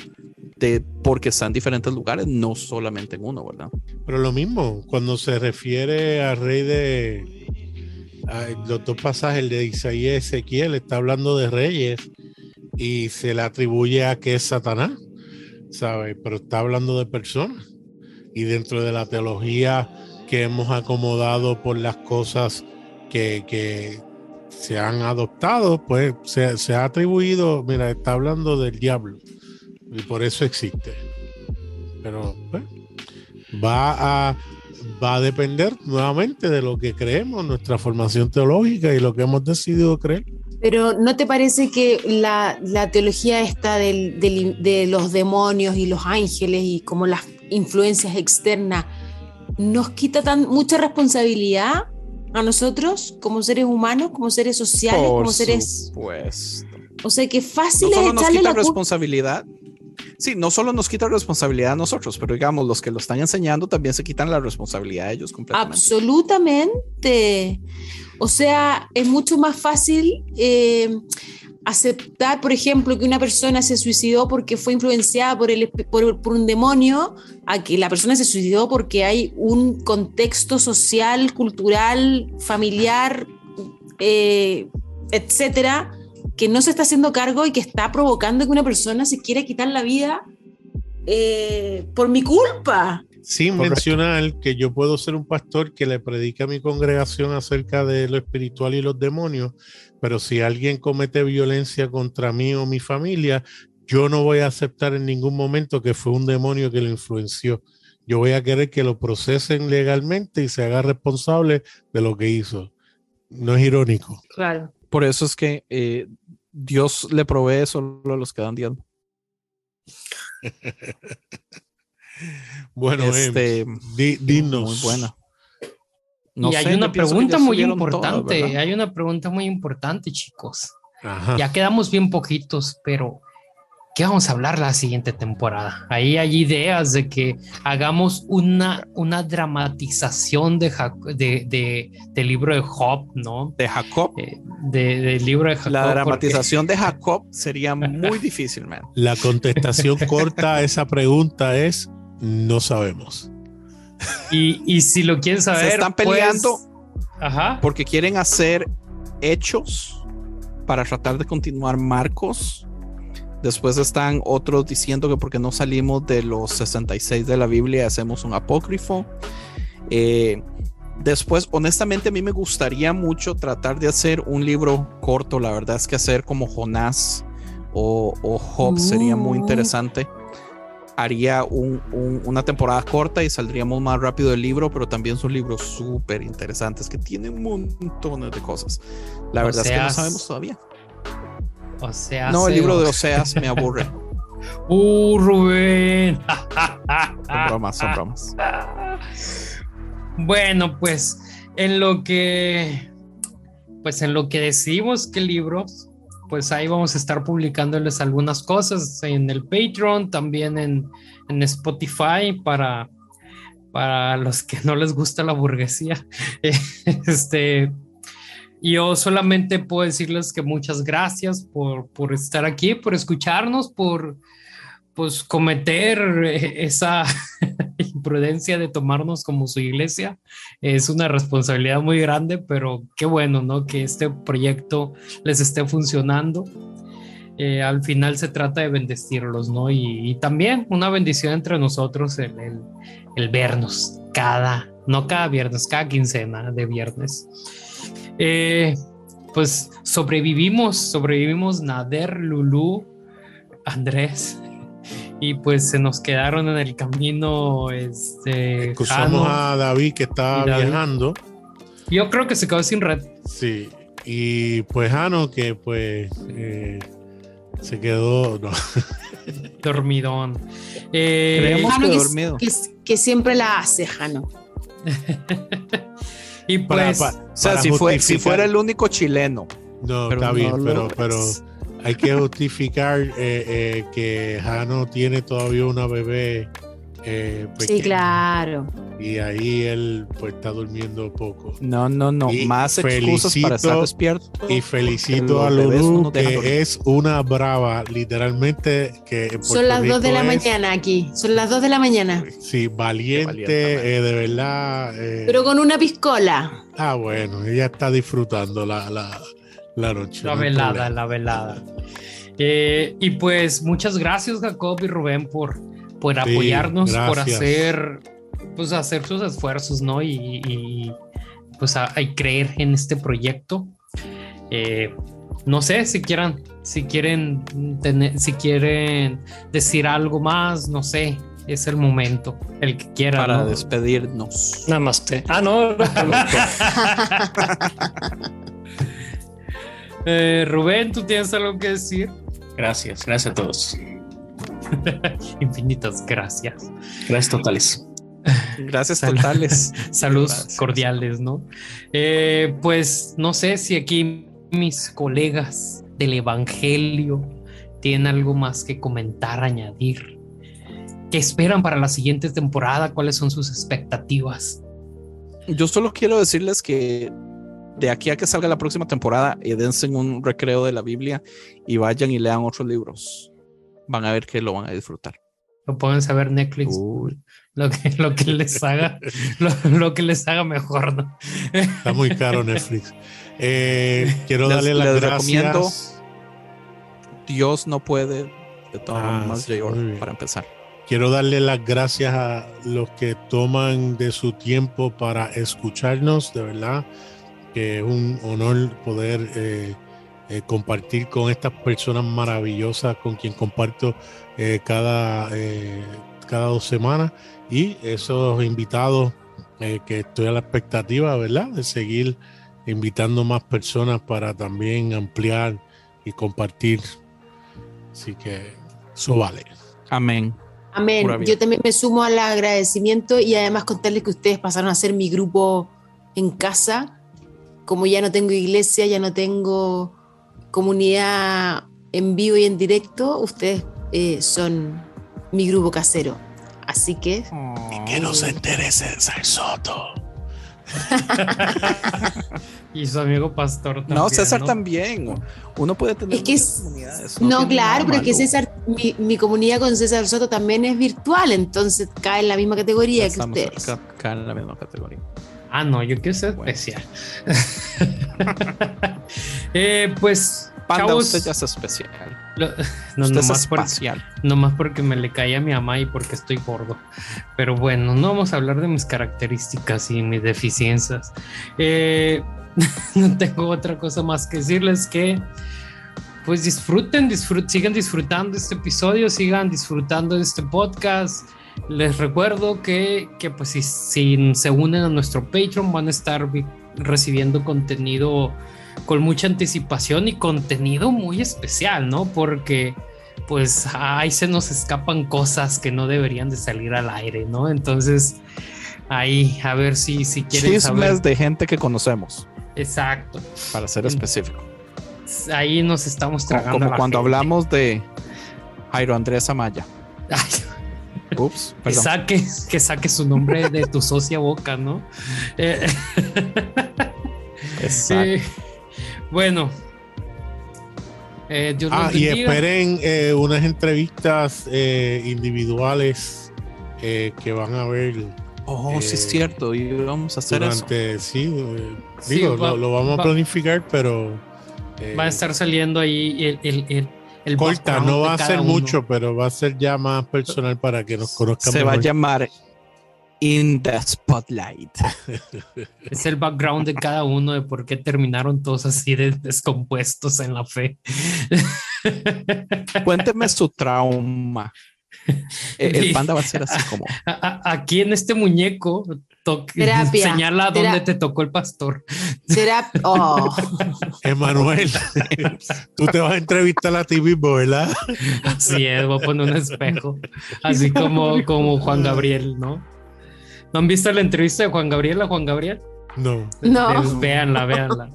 de porque está en diferentes lugares, no solamente en uno, ¿verdad? Pero lo mismo, cuando se refiere al rey de los dos pasajes, de Isaías y Ezequiel, está hablando de reyes y se le atribuye a que es Satanás, ¿sabes? Pero está hablando de personas. Y dentro de la teología que hemos acomodado por las cosas que, que se han adoptado, pues se, se ha atribuido, mira, está hablando del diablo. Y por eso existe. Pero pues, va va a depender nuevamente de lo que creemos, nuestra formación teológica y lo que hemos decidido creer. Pero ¿no te parece que la, la teología esta del- del- de los demonios y los ángeles y como las influencias externas nos quita tan mucha responsabilidad a nosotros como seres humanos, como seres sociales, como seres... supuesto. O sea, que fácil no es solo nos echarle quita la responsabilidad. Sí, no solo nos quita responsabilidad a nosotros, pero digamos, los que lo están enseñando también se quitan la responsabilidad de ellos completamente. Absolutamente. O sea, es mucho más fácil eh, aceptar, por ejemplo, que una persona se suicidó porque fue influenciada por, el, por un demonio, a que la persona se suicidó porque hay un contexto social, cultural, familiar, eh, etcétera, que no se está haciendo cargo y que está provocando que una persona se quiera quitar la vida eh, por mi culpa. Sin Correcto. mencionar que yo puedo ser un pastor que le predica a mi congregación acerca de lo espiritual y los demonios, pero si alguien comete violencia contra mí o mi familia, yo no voy a aceptar en ningún momento que fue un demonio que lo influenció. yo voy a querer que lo procesen legalmente y se haga responsable de lo que hizo. No es irónico. Claro. Por eso es que eh, Dios le provee solo a los que dan diezmo. Bueno, Este, Em, di- dinos. Muy buena. No y hay sé, una pregunta muy todas, importante, hay una pregunta muy importante, chicos. Ajá. Ya quedamos bien poquitos, pero ¿qué vamos a hablar la siguiente temporada? Ahí hay ideas de que hagamos una, una dramatización de, de, de- del libro de Job, ¿no? De Jacob. Eh, de- del libro de Jacob. La porque- dramatización de Jacob sería muy difícil, man. La contestación corta a esa pregunta es no sabemos. Y, y si lo quieren saber, Se están pues- peleando Ajá. porque quieren hacer hechos para tratar de continuar Marcos. Después están otros diciendo que porque no salimos de los 66 de la Biblia hacemos un apócrifo. Eh, después, honestamente, a mí me gustaría mucho tratar de hacer un libro corto. La verdad es que hacer como Jonás o, o Job sería muy Uh. interesante. Haría un- un- una temporada corta y saldríamos más rápido del libro, pero también son libros súper interesantes que tienen montones de cosas. La verdad es que no sabemos todavía. O sea, No, el libro de Oseas me aburre. Uh, Rubén. Son bromas, son bromas. Bueno, pues en lo que pues en lo que decidimos qué libros, pues ahí vamos a estar publicándoles algunas cosas en el Patreon, también en, en Spotify para para los que no les gusta la burguesía. Este yo solamente puedo decirles que muchas gracias por, por estar aquí, por escucharnos, por pues cometer eh, esa imprudencia de tomarnos como su iglesia. Es una responsabilidad muy grande, pero qué bueno, ¿no? Que este proyecto les esté funcionando. Eh, al final se trata de bendecirlos, ¿no? Y, también una bendición entre nosotros el, el, el vernos cada, no cada viernes, cada quincena de viernes. Eh, pues sobrevivimos, sobrevivimos Nader, Lulú, Andrés, y pues se nos quedaron en el camino este Excusamos Jano. a David que estaba David. viajando. Yo creo que se quedó sin red. Sí. Y pues Jano que pues eh, se quedó. no. Dormidón. Eh, Creemos Jano, que que, dormido. que- que siempre la hace, Jano. y Para- pues O sea, para si, fue, si fuera el único chileno. No, pero está bien, pero, pero hay que justificar eh, eh, que Jano tiene todavía una bebé eh, Sí, claro. y ahí él pues está durmiendo poco. No, no, no. Y Más excusas para estar despierto. Y felicito a Lulu que es una brava, literalmente que en Son las 2 de la es- mañana aquí. Son las 2 de la mañana. Sí, valiente, eh, de verdad. eh, Pero con una piscola. Ah, bueno, ella está disfrutando la, la, la noche. la velada, la velada. Eh, y pues muchas gracias Jacob y Rubén por, por Sí, apoyarnos, por hacer, pues hacer sus esfuerzos, ¿no? Y, y, pues a, a creer en este proyecto. Eh, no sé si quieran, si quieren tener, si quieren decir algo más, no sé, es el momento, el que quiera. Para ¿no? despedirnos. Namaste. Ah, no. Eh, Rubén, ¿tú tienes algo que decir? Gracias, gracias a todos. Infinitas gracias. Gracias totales. Gracias Sal- totales. Saludos Gracias. cordiales, ¿no? Eh, pues no sé si aquí mis colegas del Evangelio tienen algo más que comentar, añadir. ¿Qué esperan para la siguiente temporada? ¿Cuáles son sus expectativas? Yo solo quiero decirles que de aquí a que salga la próxima temporada, eh, dense un recreo de la Biblia y vayan y lean otros libros. Van a ver que lo van a disfrutar. Lo pueden saber Netflix, Uy. lo que, lo que les haga, lo, lo que les haga mejor, ¿no? Está muy caro Netflix. Eh, quiero Les- darle las les gracias. recomiendo. Dios no puede, de todas Ah, J.R., bien. para empezar. Quiero darle las gracias a los que toman de su tiempo para escucharnos, de verdad, que es un honor poder eh, eh, compartir con estas personas maravillosas con quien comparto eh, cada, eh, cada dos semanas y esos invitados eh, que estoy a la expectativa, ¿verdad? De seguir invitando más personas para también ampliar y compartir. Así que eso vale. Amén. Amén. Yo también me sumo al agradecimiento y además contarles que ustedes pasaron a ser mi grupo en casa. Como ya no tengo iglesia, ya no tengo comunidad en vivo y en directo, ustedes eh, son mi grupo casero. Así que Que no se entere César Soto. Y su amigo pastor también. No, César ¿no? también. Uno puede tener es que es, comunidades, no, claro, pero es que. César, mi, mi comunidad con César Soto también es virtual, entonces cae en la misma categoría que ustedes. acá en la misma categoría. Ah, no, yo quiero ser especial. Eh, pues, Panda, chavos, usted ya es especial. lo- no, usted es nomás, por- espacial. nomás porque me le caí a mi mamá y porque estoy gordo. Pero bueno, no vamos a hablar de mis características y mis deficiencias. Eh, no tengo otra cosa más que decirles que pues disfruten, disfrut- sigan disfrutando este episodio, sigan disfrutando de este podcast. Les recuerdo que, que, pues si, si se unen a nuestro Patreon van a estar recibiendo contenido con mucha anticipación y contenido muy especial, ¿no? Porque pues ahí se nos escapan cosas que no deberían de salir al aire, ¿no? Entonces ahí a ver si, si quieren Chismes saber. de gente que conocemos, Exacto. para ser específico. Ahí nos estamos Como, tragando. como cuando gente. hablamos de Jairo Andrés Amaya. Ay, Ups, que perdón. saque, que saque su nombre de tu socia boca, ¿no? Eh, Exacto. eh, bueno. Eh, Dios Ah, y esperen eh, unas entrevistas eh, individuales eh, que van a ver Oh, sí es cierto. Y vamos a hacer eso. durante, sí, eh, Sí, digo, va- lo, lo vamos va- a planificar, pero eh, Va a estar saliendo ahí el, el, el, el corta, no va a ser uno. mucho, pero va a ser ya más personal para que nos conozcan Se va a llamar In the Spotlight. Es el background de cada uno de por qué terminaron todos así de descompuestos en la fe. Cuénteme su trauma. El panda va a ser así como. Aquí en este muñeco Terapia, señala tera- dónde te tocó el pastor. Oh, Emanuel, tú te vas a entrevistar a ti mismo, ¿verdad? Así es, voy a poner un espejo. Así como, como Juan Gabriel, ¿no? ¿No han visto la entrevista de Juan Gabriel a Juan Gabriel? No. no. Eh, Véanla, véanla.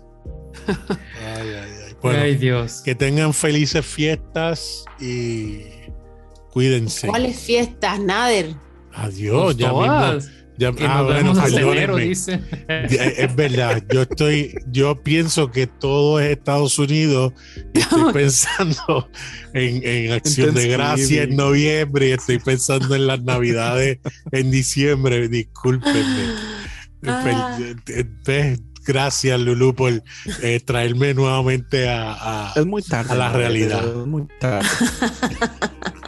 Ay, ay, ay. Bueno, Ay, Dios. que tengan felices fiestas y cuídense. ¿Cuáles fiestas, Nader? Adiós, Pues ya todas. mismo. Ya, ah, nos bueno, enero, perdónenme. dice. Ya, Es verdad, yo estoy, yo pienso que todo es Estados Unidos y estoy pensando en, en Acción de. Gracia en noviembre y estoy pensando en las Navidades en diciembre, discúlpenme. Ah. Pe- pe- Gracias Lulu por eh, traerme nuevamente a, a Es muy tarde. A la realidad. Es muy tarde.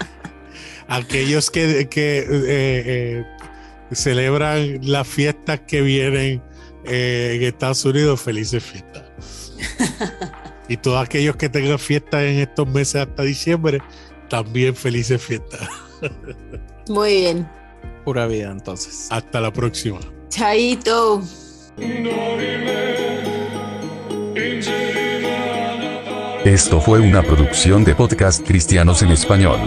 aquellos que, que eh, eh, celebran las fiestas que vienen eh, en Estados Unidos, felices fiestas. y todos aquellos que tengan fiestas en estos meses hasta diciembre, también felices fiestas. Muy bien. Pura vida, entonces. Hasta la próxima. Chaito. Esto fue una producción de podcast cristianos en español.